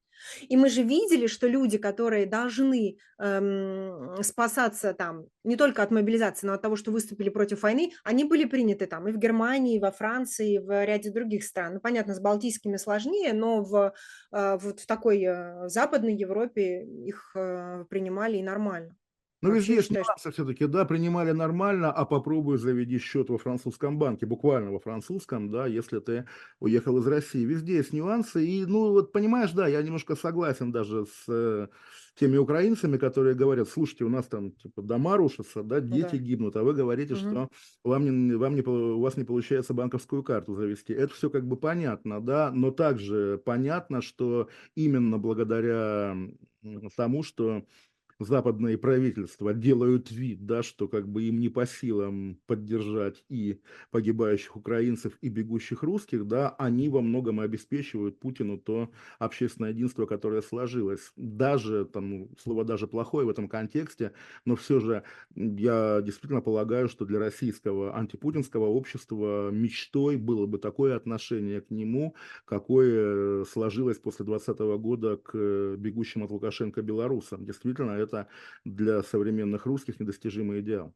И мы же видели, что люди, которые должны эм, спасаться там не только от мобилизации, но от того, что выступили против войны, они были приняты там и в Германии, и во Франции, и в ряде других стран. Ну, понятно, с балтийскими сложнее, но в, э, вот в такой э, западной Европе их э, принимали и нормально. Ну, везде есть нюансы все-таки, да, принимали нормально, а попробуй заведи счет во французском банке, буквально во французском, да, если ты уехал из России. Везде есть нюансы, и, ну, вот понимаешь, да, я немножко согласен даже с э, теми украинцами, которые говорят, слушайте, у нас там, типа, дома рушатся, да, дети да. гибнут, а вы говорите, угу. что вам не, вам не, у вас не получается банковскую карту завести. Это все как бы понятно, да, но также понятно, что именно благодаря тому, что западные правительства делают вид, да, что как бы им не по силам поддержать и погибающих украинцев, и бегущих русских, да, они во многом обеспечивают Путину то общественное единство, которое сложилось. Даже, там, слово даже плохое в этом контексте, но все же я действительно полагаю, что для российского антипутинского общества мечтой было бы такое отношение к нему, какое сложилось после 2020 года к бегущим от Лукашенко белорусам. Действительно, это это для современных русских недостижимый идеал.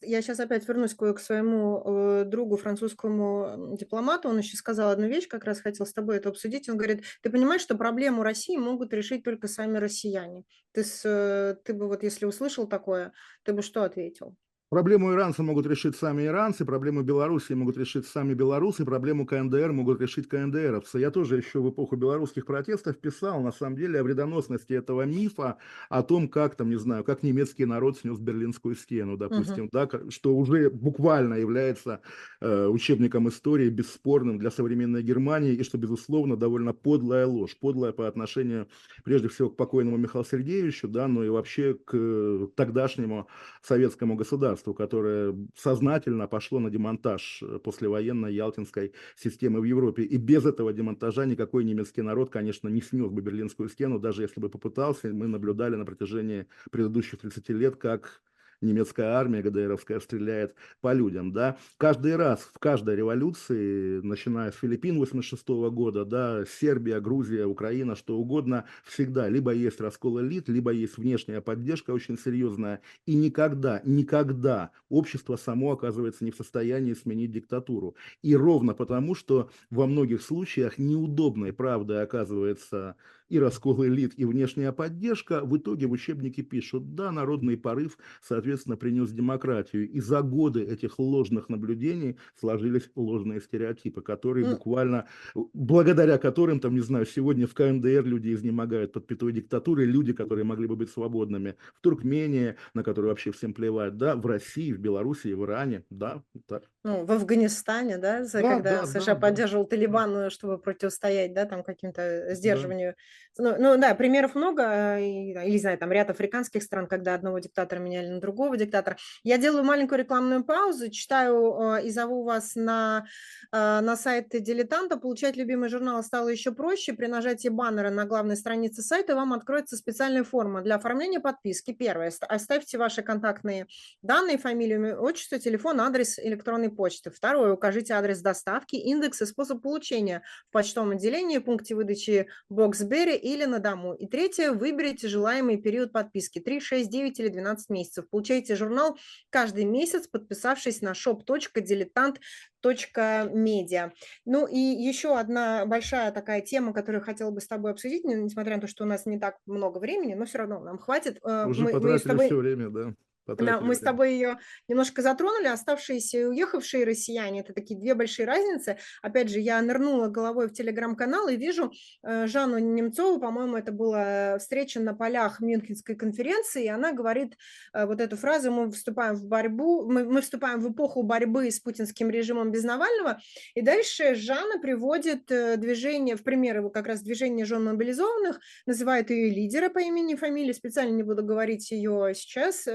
Я сейчас опять вернусь к своему э, другу, французскому дипломату. Он еще сказал одну вещь, как раз хотел с тобой это обсудить. Он говорит, ты понимаешь, что проблему России могут решить только сами россияне. Ты, с, э, ты бы вот, если услышал такое, ты бы что ответил? Проблему иранцы могут решить сами иранцы, проблему Белоруссии могут решить сами белорусы, проблему КНДР могут решить КНДРовцы. Я тоже еще в эпоху белорусских протестов писал, на самом деле, о вредоносности этого мифа, о том, как там, не знаю, как немецкий народ снес Берлинскую стену, допустим, uh-huh. да, что уже буквально является э, учебником истории бесспорным для современной Германии, и что, безусловно, довольно подлая ложь, подлая по отношению, прежде всего, к покойному Михаилу Сергеевичу, да, но и вообще к тогдашнему советскому государству государству, которое сознательно пошло на демонтаж э, послевоенной Ялтинской системы в Европе. И без этого демонтажа никакой немецкий народ, конечно, не снес бы Берлинскую стену, даже если бы попытался. Мы наблюдали на протяжении предыдущих 30 лет, как немецкая армия ГДРовская стреляет по людям, да. Каждый раз в каждой революции, начиная с Филиппин 86 года, да, Сербия, Грузия, Украина, что угодно, всегда либо есть раскол элит, либо есть внешняя поддержка очень серьезная, и никогда, никогда общество само оказывается не в состоянии сменить диктатуру. И ровно потому, что во многих случаях неудобной правдой оказывается и раскол элит, и внешняя поддержка, в итоге в учебнике пишут, да, народный порыв, соответственно, принес демократию. И за годы этих ложных наблюдений сложились ложные стереотипы, которые буквально, благодаря которым, там, не знаю, сегодня в КНДР люди изнемогают под пятой диктатурой, люди, которые могли бы быть свободными, в Туркмении, на которую вообще всем плевать, да, в России, в Беларуси, в Иране, да, так. Ну, в Афганистане, да, за, да когда да, США да, поддерживал да. Талибан, чтобы противостоять, да, там каким-то сдерживанию. Да. Ну, ну, да, примеров много, или, не знаю, там ряд африканских стран, когда одного диктатора меняли на другого диктатора. Я делаю маленькую рекламную паузу, читаю э, и зову вас на, э, на сайт дилетанта. Получать любимый журнал стало еще проще. При нажатии баннера на главной странице сайта вам откроется специальная форма для оформления подписки. Первое, оставьте ваши контактные данные, фамилию, отчество, телефон, адрес электронной почты. Второе, укажите адрес доставки, индекс и способ получения в почтовом отделении, пункте выдачи Боксбери или на дому. И третье, выберите желаемый период подписки 3, 6, 9 или 12 месяцев. Получайте журнал каждый месяц, подписавшись на shop.diletant.media. Ну и еще одна большая такая тема, которую хотела бы с тобой обсудить, несмотря на то, что у нас не так много времени, но все равно нам хватит. Э, Уже мы, потратили мы тобой... все время, да. Да, мы с тобой ее немножко затронули. Оставшиеся и уехавшие россияне – это такие две большие разницы. Опять же, я нырнула головой в телеграм-канал и вижу э, Жанну Немцову, по-моему, это была встреча на полях Мюнхенской конференции, и она говорит э, вот эту фразу «Мы вступаем в борьбу, мы, мы вступаем в эпоху борьбы с путинским режимом без Навального». И дальше Жанна приводит э, движение, в пример его как раз движение жен мобилизованных, называет ее лидера по имени и фамилии, специально не буду говорить ее сейчас,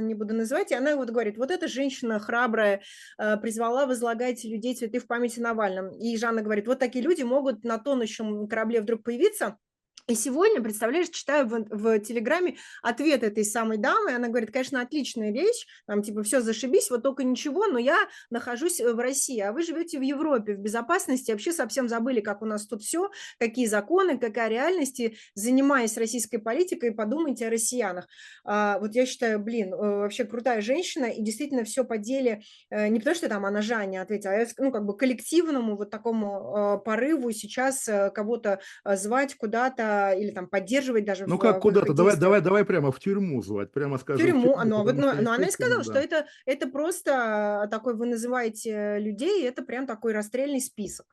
не буду называть, и она вот говорит, вот эта женщина храбрая э, призвала возлагать людей цветы в памяти Навальном. И Жанна говорит, вот такие люди могут на тонущем корабле вдруг появиться, и сегодня, представляешь, читаю в, в Телеграме ответ этой самой дамы, она говорит, конечно, отличная речь, там типа все зашибись, вот только ничего, но я нахожусь в России, а вы живете в Европе, в безопасности, вообще совсем забыли, как у нас тут все, какие законы, какая реальность, и занимаясь российской политикой, подумайте о россиянах. А, вот я считаю, блин, э, вообще крутая женщина, и действительно все по деле, э, не потому что там она Жанне ответила, а ну как бы коллективному вот такому э, порыву сейчас кого-то звать куда-то, или там поддерживать даже. Ну в, как куда-то, давай, давай, давай прямо в тюрьму звать, прямо скажем. Тюрьму, тюрьму ну, вот, но, но она и сказала, да. что это, это просто такой, вы называете людей, это прям такой расстрельный список.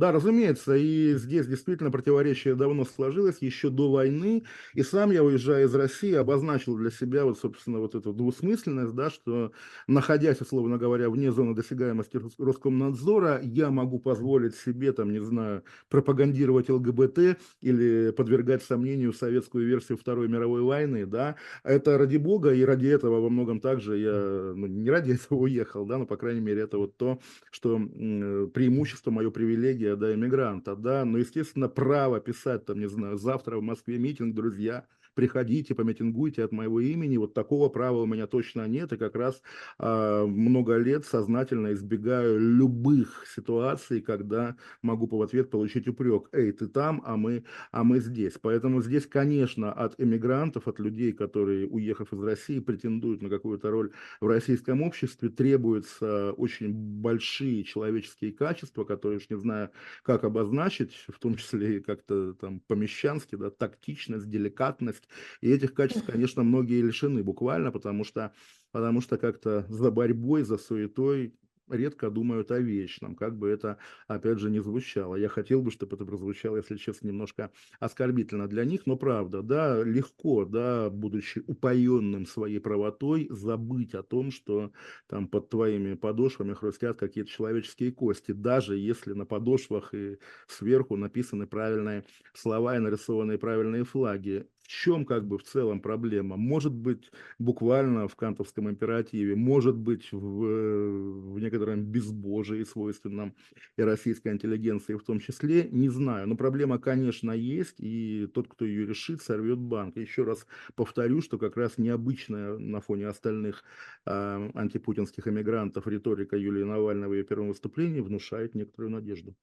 Да, разумеется, и здесь действительно противоречие давно сложилось, еще до войны, и сам я, уезжая из России, обозначил для себя вот, собственно, вот эту двусмысленность, да, что, находясь, условно говоря, вне зоны досягаемости Роскомнадзора, я могу позволить себе, там, не знаю, пропагандировать ЛГБТ или подвергать сомнению советскую версию Второй мировой войны, да, это ради бога, и ради этого во многом также я, ну, не ради этого уехал, да, но, по крайней мере, это вот то, что преимущество, мое привилегия да, иммигранта, да, но, естественно, право писать, там, не знаю, завтра в Москве митинг, друзья, приходите, помитингуйте от моего имени. Вот такого права у меня точно нет. И как раз э, много лет сознательно избегаю любых ситуаций, когда могу в ответ получить упрек. Эй, ты там, а мы, а мы здесь. Поэтому здесь, конечно, от эмигрантов, от людей, которые, уехав из России, претендуют на какую-то роль в российском обществе, требуются очень большие человеческие качества, которые, уж не знаю, как обозначить, в том числе как-то там помещански, да, тактичность, деликатность. И этих качеств, конечно, многие лишены буквально, потому что, потому что как-то за борьбой, за суетой редко думают о вечном, как бы это, опять же, не звучало. Я хотел бы, чтобы это прозвучало, если честно, немножко оскорбительно для них, но правда, да, легко, да, будучи упоенным своей правотой, забыть о том, что там под твоими подошвами хрустят какие-то человеческие кости, даже если на подошвах и сверху написаны правильные слова и нарисованы правильные флаги. Чем как бы в целом проблема? Может быть буквально в кантовском императиве, может быть в, в некотором безбожии, свойственном и российской интеллигенции в том числе, не знаю. Но проблема, конечно, есть, и тот, кто ее решит, сорвет банк. Еще раз повторю, что как раз необычная на фоне остальных э, антипутинских эмигрантов риторика Юлии Навального и первом выступлении внушает некоторую надежду.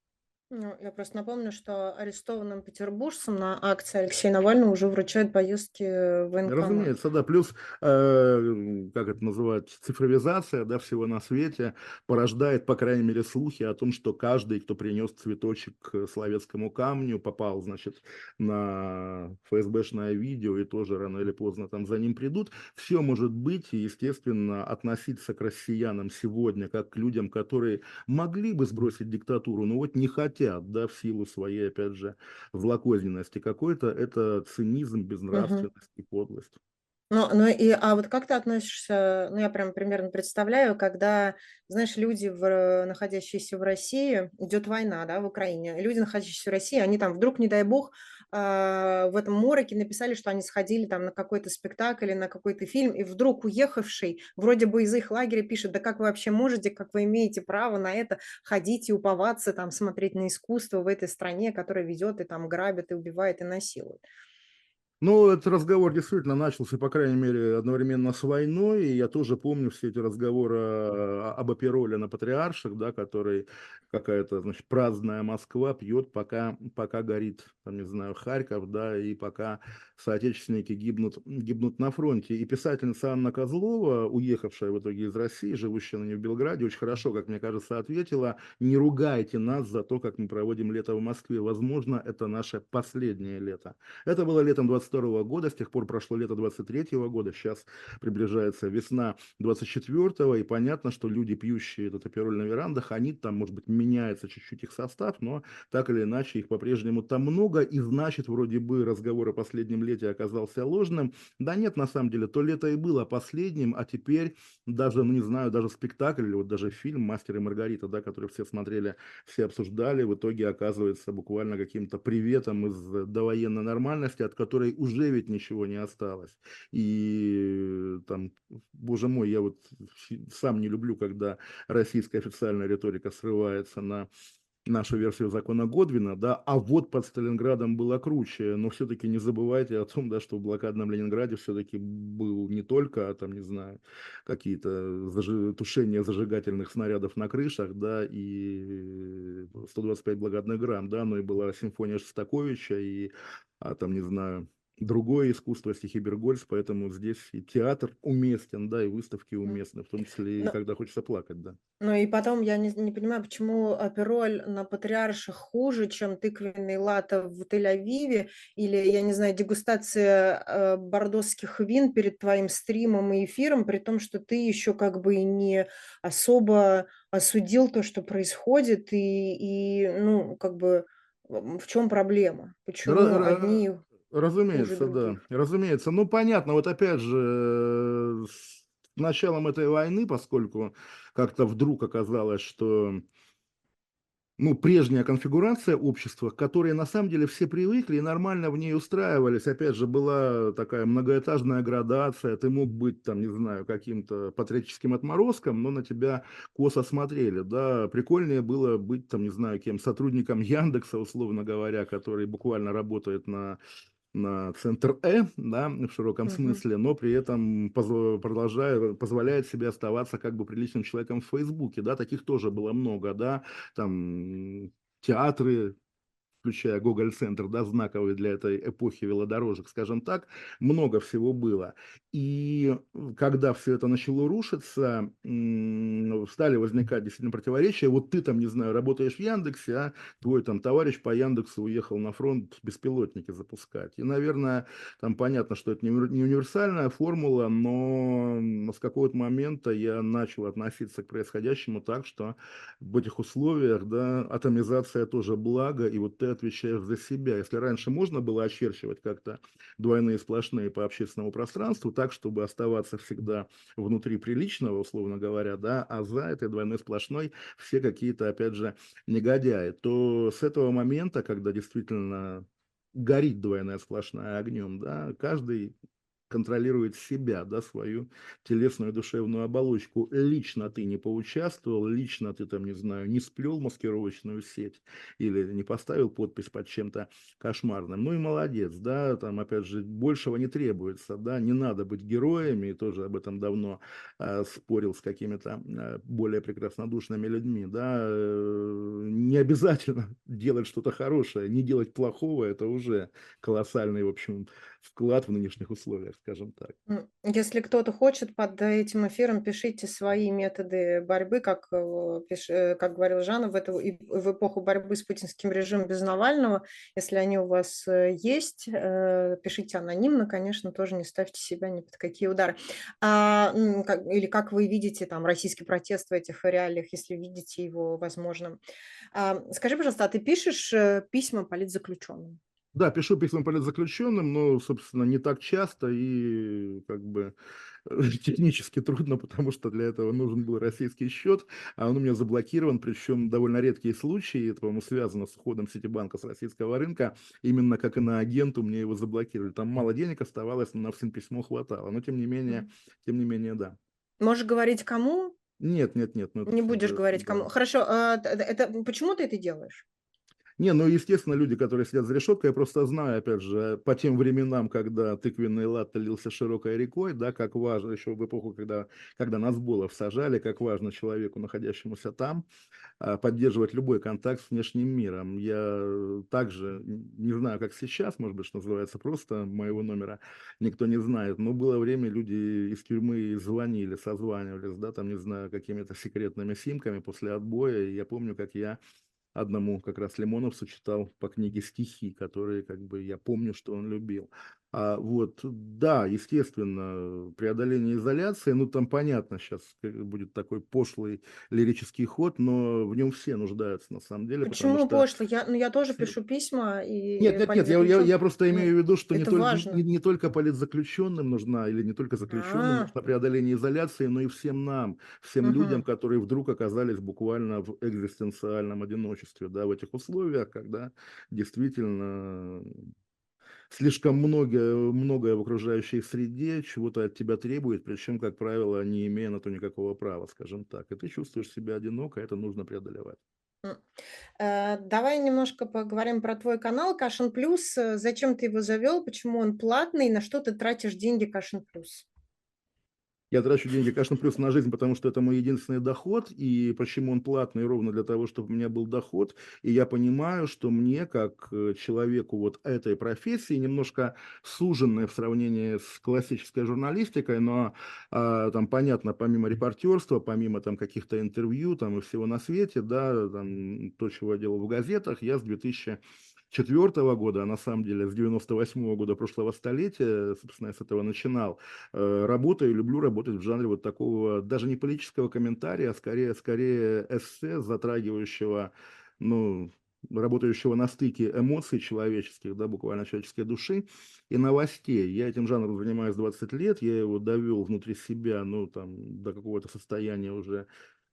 Ну, я просто напомню, что арестованным петербуржцам на акции Алексея Навального уже вручают поездки в военкомат. Разумеется, да. Плюс, э, как это называть, цифровизация да, всего на свете порождает, по крайней мере, слухи о том, что каждый, кто принес цветочек к Словецкому камню, попал, значит, на ФСБшное видео и тоже рано или поздно там за ним придут. Все может быть, и, естественно, относиться к россиянам сегодня как к людям, которые могли бы сбросить диктатуру, но вот не хотят хотят, да, в силу своей, опять же, злокозненности какой-то, это цинизм, безнравственность угу. и подлость. Ну, ну и, а вот как ты относишься, ну я прям примерно представляю, когда, знаешь, люди, в, находящиеся в России, идет война, да, в Украине, люди, находящиеся в России, они там вдруг, не дай бог, э, в этом мороке написали, что они сходили там на какой-то спектакль или на какой-то фильм, и вдруг уехавший, вроде бы из их лагеря пишет, да как вы вообще можете, как вы имеете право на это ходить и уповаться, там, смотреть на искусство в этой стране, которая ведет и там грабит, и убивает, и насилует. Ну, этот разговор действительно начался, по крайней мере, одновременно с войной, и я тоже помню все эти разговоры об опероле на патриарших, да, который какая-то, значит, праздная Москва пьет, пока, пока горит, там, не знаю, Харьков, да, и пока соотечественники гибнут, гибнут на фронте. И писательница Анна Козлова, уехавшая в итоге из России, живущая ныне в Белграде, очень хорошо, как мне кажется, ответила, не ругайте нас за то, как мы проводим лето в Москве. Возможно, это наше последнее лето. Это было летом 20 22 года, с тех пор прошло лето 23 года, сейчас приближается весна 24 и понятно, что люди, пьющие этот апероль на верандах, они там, может быть, меняется чуть-чуть их состав, но так или иначе их по-прежнему там много, и значит, вроде бы разговор о последнем лете оказался ложным. Да нет, на самом деле, то лето и было последним, а теперь даже, ну не знаю, даже спектакль или вот даже фильм «Мастер и Маргарита», да, который все смотрели, все обсуждали, в итоге оказывается буквально каким-то приветом из довоенной нормальности, от которой уже ведь ничего не осталось. И там, боже мой, я вот сам не люблю, когда российская официальная риторика срывается на нашу версию закона Годвина, да, а вот под Сталинградом было круче, но все-таки не забывайте о том, да, что в блокадном Ленинграде все-таки был не только, а там, не знаю, какие-то зажи... тушения зажигательных снарядов на крышах, да, и 125 благодных грамм, да, но и была симфония Шостаковича, и, а там, не знаю, другое искусство стихи Бергольц, поэтому здесь и театр уместен, да, и выставки уместны, в том числе и Но... когда хочется плакать, да. Ну и потом я не, не понимаю, почему опероль на Патриарших хуже, чем тыквенный лата в Тель-Авиве, или, я не знаю, дегустация э, бордосских вин перед твоим стримом и эфиром, при том, что ты еще как бы не особо осудил то, что происходит, и, и ну, как бы в чем проблема? Почему одни Разумеется, да. Разумеется. Ну, понятно, вот опять же, с началом этой войны, поскольку как-то вдруг оказалось, что ну, прежняя конфигурация общества, к которой на самом деле все привыкли и нормально в ней устраивались. Опять же, была такая многоэтажная градация, ты мог быть, там, не знаю, каким-то патриотическим отморозком, но на тебя косо смотрели, да. Прикольнее было быть, там, не знаю, кем, сотрудником [LAUGHS] Яндекса, условно говоря, который буквально работает на на центр Э, да, в широком uh-huh. смысле, но при этом поз- продолжает, позволяет себе оставаться как бы приличным человеком в Фейсбуке, да, таких тоже было много, да, там театры, включая Гоголь-центр, да, знаковый для этой эпохи велодорожек, скажем так, много всего было. И когда все это начало рушиться, стали возникать действительно противоречия. Вот ты там, не знаю, работаешь в Яндексе, а твой там товарищ по Яндексу уехал на фронт беспилотники запускать. И, наверное, там понятно, что это не универсальная формула, но с какого-то момента я начал относиться к происходящему так, что в этих условиях, да, атомизация тоже благо, и вот ты отвечаешь за себя. Если раньше можно было очерчивать как-то двойные сплошные по общественному пространству, так, чтобы оставаться всегда внутри приличного, условно говоря, да, а за этой двойной сплошной все какие-то, опять же, негодяи, то с этого момента, когда действительно горит двойная сплошная огнем, да, каждый контролирует себя, да, свою телесную душевную оболочку. Лично ты не поучаствовал, лично ты там, не знаю, не сплел маскировочную сеть или не поставил подпись под чем-то кошмарным. Ну и молодец, да, там, опять же, большего не требуется, да, не надо быть героями, и тоже об этом давно э, спорил с какими-то э, более прекраснодушными людьми, да, э, не обязательно [LAUGHS] делать что-то хорошее, не делать плохого, это уже колоссальный, в общем, вклад в нынешних условиях, скажем так. Если кто-то хочет под этим эфиром, пишите свои методы борьбы, как, э, э, как говорил Жанна, в, эту, в эпоху борьбы с путинским режимом без Навального. Если они у вас э, есть, пишите анонимно, конечно, тоже не ставьте себя ни под какие удары. А, или как вы видите там российский протест в этих реалиях, если видите его возможным. А, скажи, пожалуйста, а ты пишешь письма политзаключенным? Да, пишу письма политзаключенным, но, собственно, не так часто и как бы [LAUGHS] технически трудно, потому что для этого нужен был российский счет, а он у меня заблокирован, причем довольно редкие случаи, это, по-моему, связано с уходом Ситибанка с российского рынка, именно как и на агенту мне его заблокировали. Там мало денег оставалось, но на всем письмо хватало, но тем не менее, тем не менее, да. Можешь говорить кому? Нет, нет, нет. Ну, не будешь говорить да. кому. Хорошо, а, это почему ты это делаешь? Не, ну, естественно, люди, которые сидят за решеткой, я просто знаю, опять же, по тем временам, когда тыквенный лад лился широкой рекой, да, как важно, еще в эпоху, когда, когда нас было сажали, как важно человеку, находящемуся там, а, поддерживать любой контакт с внешним миром. Я также, не знаю, как сейчас, может быть, что называется, просто моего номера никто не знает, но было время, люди из тюрьмы звонили, созванивались, да, там, не знаю, какими-то секретными симками после отбоя, и я помню, как я одному как раз Лимоновцу читал по книге стихи, которые как бы я помню, что он любил. А вот, да, естественно, преодоление изоляции, ну там понятно, сейчас будет такой пошлый лирический ход, но в нем все нуждаются на самом деле. Почему что... пошлый? Я, ну, я тоже пишу письма. И нет, нет, нет, я, я, я просто имею в виду, что не только, не, не только политзаключенным нужна, или не только заключенным А-а-а. нужно преодоление изоляции, но и всем нам, всем угу. людям, которые вдруг оказались буквально в экзистенциальном одиночестве, да, в этих условиях, когда действительно слишком многое, многое в окружающей среде чего-то от тебя требует, причем, как правило, не имея на то никакого права, скажем так. И ты чувствуешь себя одиноко, это нужно преодолевать. Э, давай немножко поговорим про твой канал Кашин Плюс. Зачем ты его завел, почему он платный, на что ты тратишь деньги Кашин Плюс? Я трачу деньги, конечно, плюс на жизнь, потому что это мой единственный доход, и почему он платный, ровно для того, чтобы у меня был доход, и я понимаю, что мне, как э, человеку вот этой профессии, немножко суженной в сравнении с классической журналистикой, но а, там, понятно, помимо репортерства, помимо там каких-то интервью там и всего на свете, да, там, то, чего я делал в газетах, я с 2000 четвертого года, а на самом деле с 98 года прошлого столетия, собственно, я с этого начинал, э, работаю, люблю работать в жанре вот такого, даже не политического комментария, а скорее, скорее эссе, затрагивающего, ну, работающего на стыке эмоций человеческих, да, буквально человеческой души и новостей. Я этим жанром занимаюсь 20 лет, я его довел внутри себя, ну, там, до какого-то состояния уже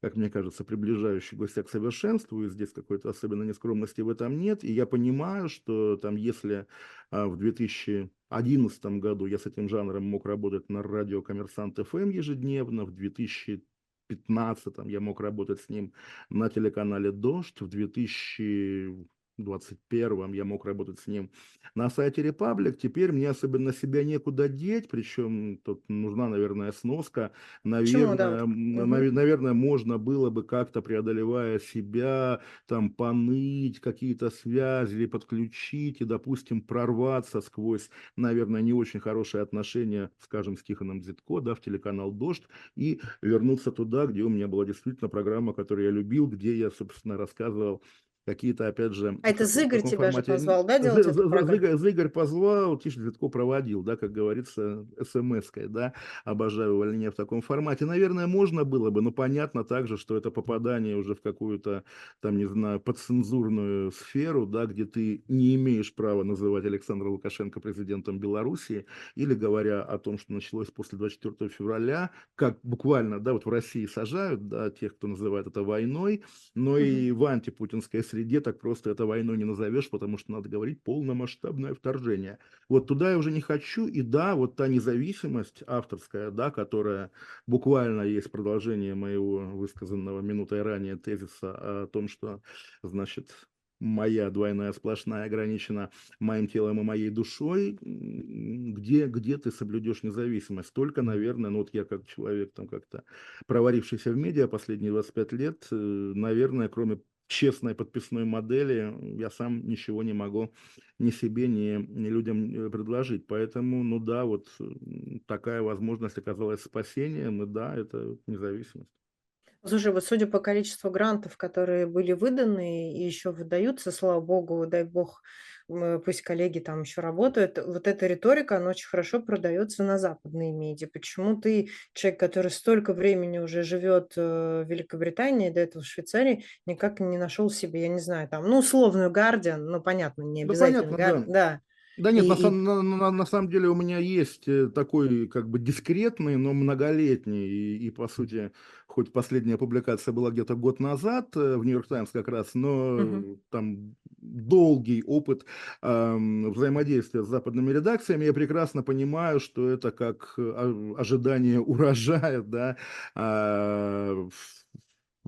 как мне кажется, приближающегося к совершенству, и здесь какой-то особенной нескромности в этом нет. И я понимаю, что там, если а, в 2011 году я с этим жанром мог работать на радио «Коммерсант ФМ» ежедневно, в 2015 я мог работать с ним на телеканале «Дождь», в 2000 21-м я мог работать с ним на сайте Republic. Теперь мне особенно себя некуда деть, причем тут нужна, наверное, сноска. Наверное, да? нав- наверное, можно было бы как-то преодолевая себя, там, поныть, какие-то связи подключить и, допустим, прорваться сквозь, наверное, не очень хорошие отношения, скажем, с Тихоном Зитко, да, в телеканал «Дождь» и вернуться туда, где у меня была действительно программа, которую я любил, где я, собственно, рассказывал какие-то, опять же... А это Зыгорь тебя формате... же позвал, да, делать эту программу? Зыгорь позвал, Тише Цветко проводил, да, как говорится, смс-кой, да, обожаю увольнение в таком формате. Наверное, можно было бы, но понятно также, что это попадание уже в какую-то, там, не знаю, подцензурную сферу, да, где ты не имеешь права называть Александра Лукашенко президентом Белоруссии, или говоря о том, что началось после 24 февраля, как буквально, да, вот в России сажают, да, тех, кто называет это войной, но угу. и в антипутинской среде так просто это войной не назовешь, потому что надо говорить полномасштабное вторжение. Вот туда я уже не хочу, и да, вот та независимость авторская, да, которая буквально есть продолжение моего высказанного минутой ранее тезиса о том, что, значит, моя двойная сплошная ограничена моим телом и моей душой, где, где ты соблюдешь независимость? Только, наверное, ну вот я как человек там как-то проварившийся в медиа последние 25 лет, э, наверное, кроме честной подписной модели я сам ничего не могу ни себе, ни, ни людям э, предложить. Поэтому, ну да, вот такая возможность оказалась спасением, и да, это независимость. Слушай, вот судя по количеству грантов, которые были выданы и еще выдаются, слава богу, дай бог, пусть коллеги там еще работают, вот эта риторика, она очень хорошо продается на западные медиа. Почему ты, человек, который столько времени уже живет э, в Великобритании, до этого в Швейцарии, никак не нашел себе, я не знаю, там, ну, условную Гардиан, ну, понятно, не обязательно. Да, понятно, да. да. Да нет, и, на, и... На, на, на самом деле у меня есть э, такой как бы дискретный, но многолетний, и, и по сути, хоть последняя публикация была где-то год назад э, в Нью-Йорк Таймс как раз, но угу. там долгий опыт э, взаимодействия с западными редакциями, я прекрасно понимаю, что это как э, ожидание урожая, да, э, в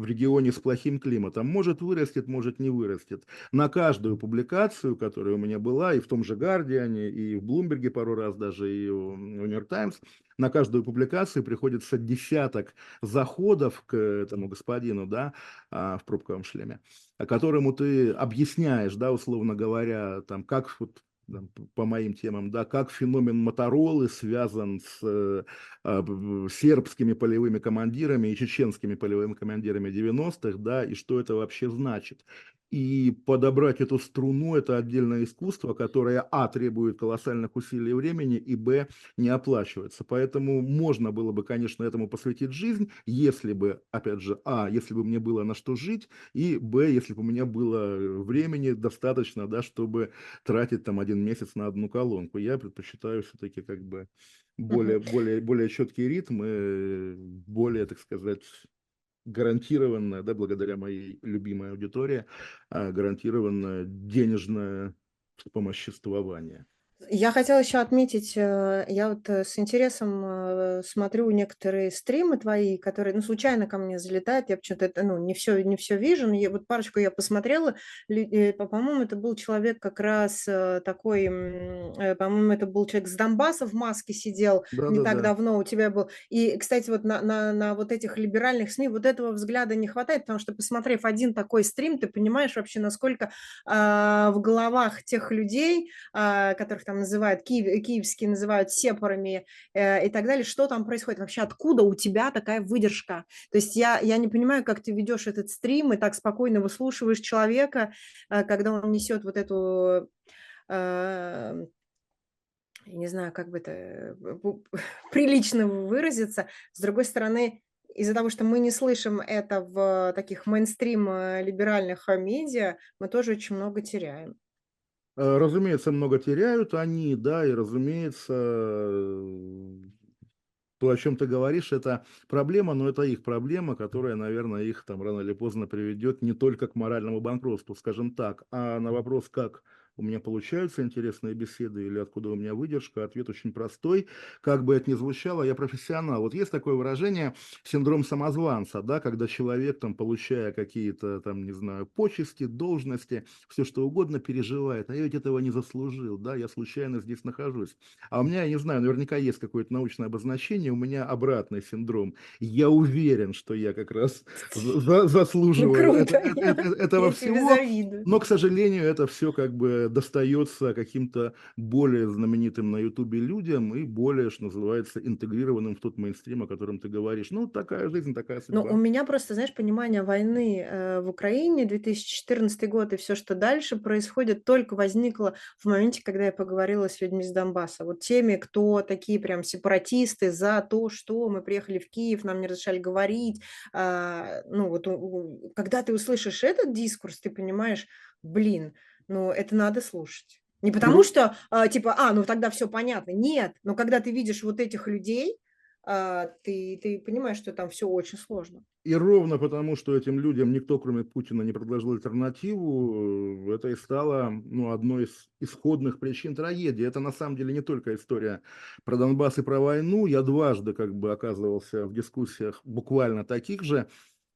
регионе с плохим климатом. Может вырастет, может не вырастет. На каждую публикацию, которая у меня была, и в том же Гардиане, и в Блумберге пару раз даже, и в Нью-Йорк Таймс, на каждую публикацию приходится десяток заходов к этому господину, да, а, в пробковом шлеме, которому ты объясняешь, да, условно говоря, там, как вот по моим темам, да, как феномен Моторолы связан с э, э, сербскими полевыми командирами и чеченскими полевыми командирами 90-х, да, и что это вообще значит. И подобрать эту струну – это отдельное искусство, которое, а, требует колоссальных усилий времени, и, б, не оплачивается. Поэтому можно было бы, конечно, этому посвятить жизнь, если бы, опять же, а, если бы мне было на что жить, и, б, если бы у меня было времени достаточно, да, чтобы тратить там один месяц на одну колонку. Я предпочитаю все-таки как бы более, более, более четкий ритм, и более, так сказать, гарантированное, да, благодаря моей любимой аудитории, а, гарантированное денежное вспомоществование. Я хотела еще отметить, э, я вот э, с интересом э, смотрю некоторые стримы твои, которые, ну, случайно ко мне залетают, я почему-то это, ну, не все, не все вижу, но вот парочку я посмотрела, по-моему, это был человек как раз такой, по-моему, это был человек с Донбасса в маске сидел да, не да, так да. давно у тебя был. И, кстати, вот на, на, на вот этих либеральных СМИ вот этого взгляда не хватает, потому что, посмотрев один такой стрим, ты понимаешь вообще, насколько э, в головах тех людей, э, которых там называют, киев, киевские называют сепарами э, и так далее, что там происходит вообще, откуда у тебя такая выдержка? То есть я, я не понимаю, как ты ведешь этот стрим и так спокойно выслушиваешь человека, э, когда он несет вот эту... Э, не знаю, как бы это э, [LAUGHS] прилично выразиться. С другой стороны, из-за того, что мы не слышим это в таких мейнстрим э, либеральных медиа, мы тоже очень много теряем. Э, разумеется, много теряют они, да, и, разумеется, то, о чем ты говоришь, это проблема, но это их проблема, которая, наверное, их там рано или поздно приведет не только к моральному банкротству, скажем так, а на вопрос, как у меня получаются интересные беседы или откуда у меня выдержка, ответ очень простой. Как бы это ни звучало, я профессионал. Вот есть такое выражение синдром самозванца, да, когда человек, там, получая какие-то, там, не знаю, почести, должности, все что угодно переживает, а я ведь этого не заслужил, да, я случайно здесь нахожусь. А у меня, я не знаю, наверняка есть какое-то научное обозначение, у меня обратный синдром. Я уверен, что я как раз за заслуживаю ну, это, это, это, этого всего, но, к сожалению, это все как бы достается каким-то более знаменитым на Ютубе людям и более, что называется, интегрированным в тот мейнстрим, о котором ты говоришь. Ну, такая жизнь, такая судьба. Ну, у меня просто, знаешь, понимание войны э, в Украине 2014 год и все, что дальше происходит, только возникло в моменте, когда я поговорила с людьми из Донбасса. Вот теми, кто такие прям сепаратисты за то, что мы приехали в Киев, нам не разрешали говорить. Э, ну, вот когда ты услышишь этот дискурс, ты понимаешь, блин, но это надо слушать. Не потому что, а, типа, а, ну тогда все понятно. Нет, но когда ты видишь вот этих людей, а, ты, ты понимаешь, что там все очень сложно. И ровно потому, что этим людям никто, кроме Путина, не предложил альтернативу, это и стало ну, одной из исходных причин трагедии. Это на самом деле не только история про Донбасс и про войну. Я дважды как бы оказывался в дискуссиях буквально таких же,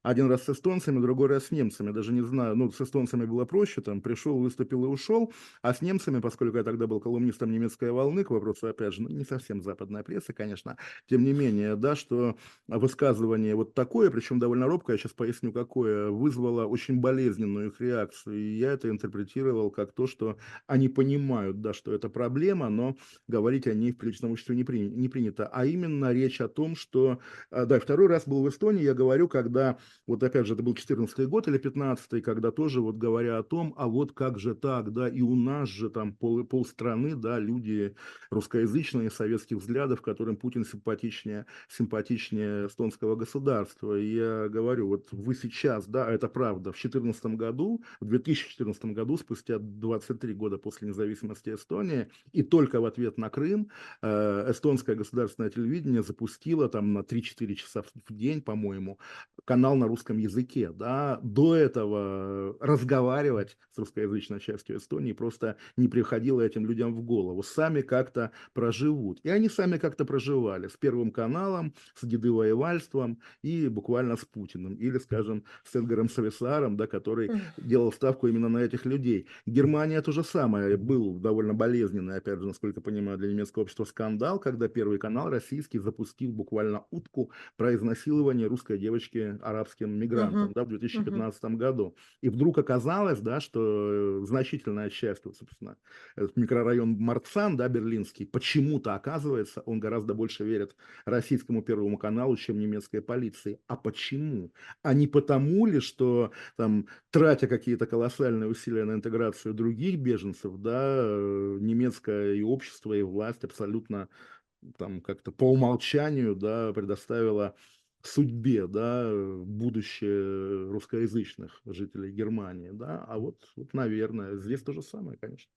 один раз с эстонцами, другой раз с немцами, даже не знаю, ну, с эстонцами было проще, там, пришел, выступил и ушел, а с немцами, поскольку я тогда был колумнистом немецкой волны, к вопросу, опять же, ну, не совсем западная пресса, конечно, тем не менее, да, что высказывание вот такое, причем довольно робкое, я сейчас поясню, какое, вызвало очень болезненную их реакцию, и я это интерпретировал как то, что они понимают, да, что это проблема, но говорить о ней в приличном обществе не, при, не принято, а именно речь о том, что, а, да, второй раз был в Эстонии, я говорю, когда вот опять же, это был 14 год или 15 когда тоже вот говоря о том, а вот как же так, да, и у нас же там пол, полстраны, да, люди русскоязычные, советских взглядов, которым Путин симпатичнее, симпатичнее эстонского государства. И я говорю, вот вы сейчас, да, это правда, в 2014 году, в 2014 году, спустя 23 года после независимости Эстонии, и только в ответ на Крым, э, эстонское государственное телевидение запустило там на 3-4 часа в день, по-моему, канал на русском языке, да, до этого разговаривать с русскоязычной частью Эстонии просто не приходило этим людям в голову. Сами как-то проживут. И они сами как-то проживали с Первым каналом, с Дедывоевальством и буквально с Путиным. Или, скажем, с Эдгаром Сависаром, да, который делал ставку именно на этих людей. Германия то же самое. Был довольно болезненный, опять же, насколько понимаю, для немецкого общества скандал, когда Первый канал российский запустил буквально утку про изнасилование русской девочки арабским русским мигрантам uh-huh. да, в 2015 uh-huh. году. И вдруг оказалось, да, что значительная часть, вот, собственно, этот микрорайон Марцан, да, берлинский, почему-то оказывается, он гораздо больше верит российскому Первому каналу, чем немецкой полиции. А почему? А не потому ли, что там, тратя какие-то колоссальные усилия на интеграцию других беженцев, да, немецкое и общество, и власть абсолютно там как-то по умолчанию, да, предоставила судьбе, да, будущее русскоязычных жителей Германии, да, а вот, вот, наверное, здесь то же самое, конечно.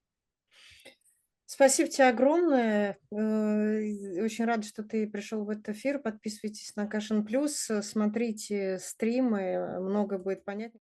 Спасибо тебе огромное. Э, очень рада, что ты пришел в этот эфир. Подписывайтесь на Кашин Плюс, смотрите стримы, много будет понятно.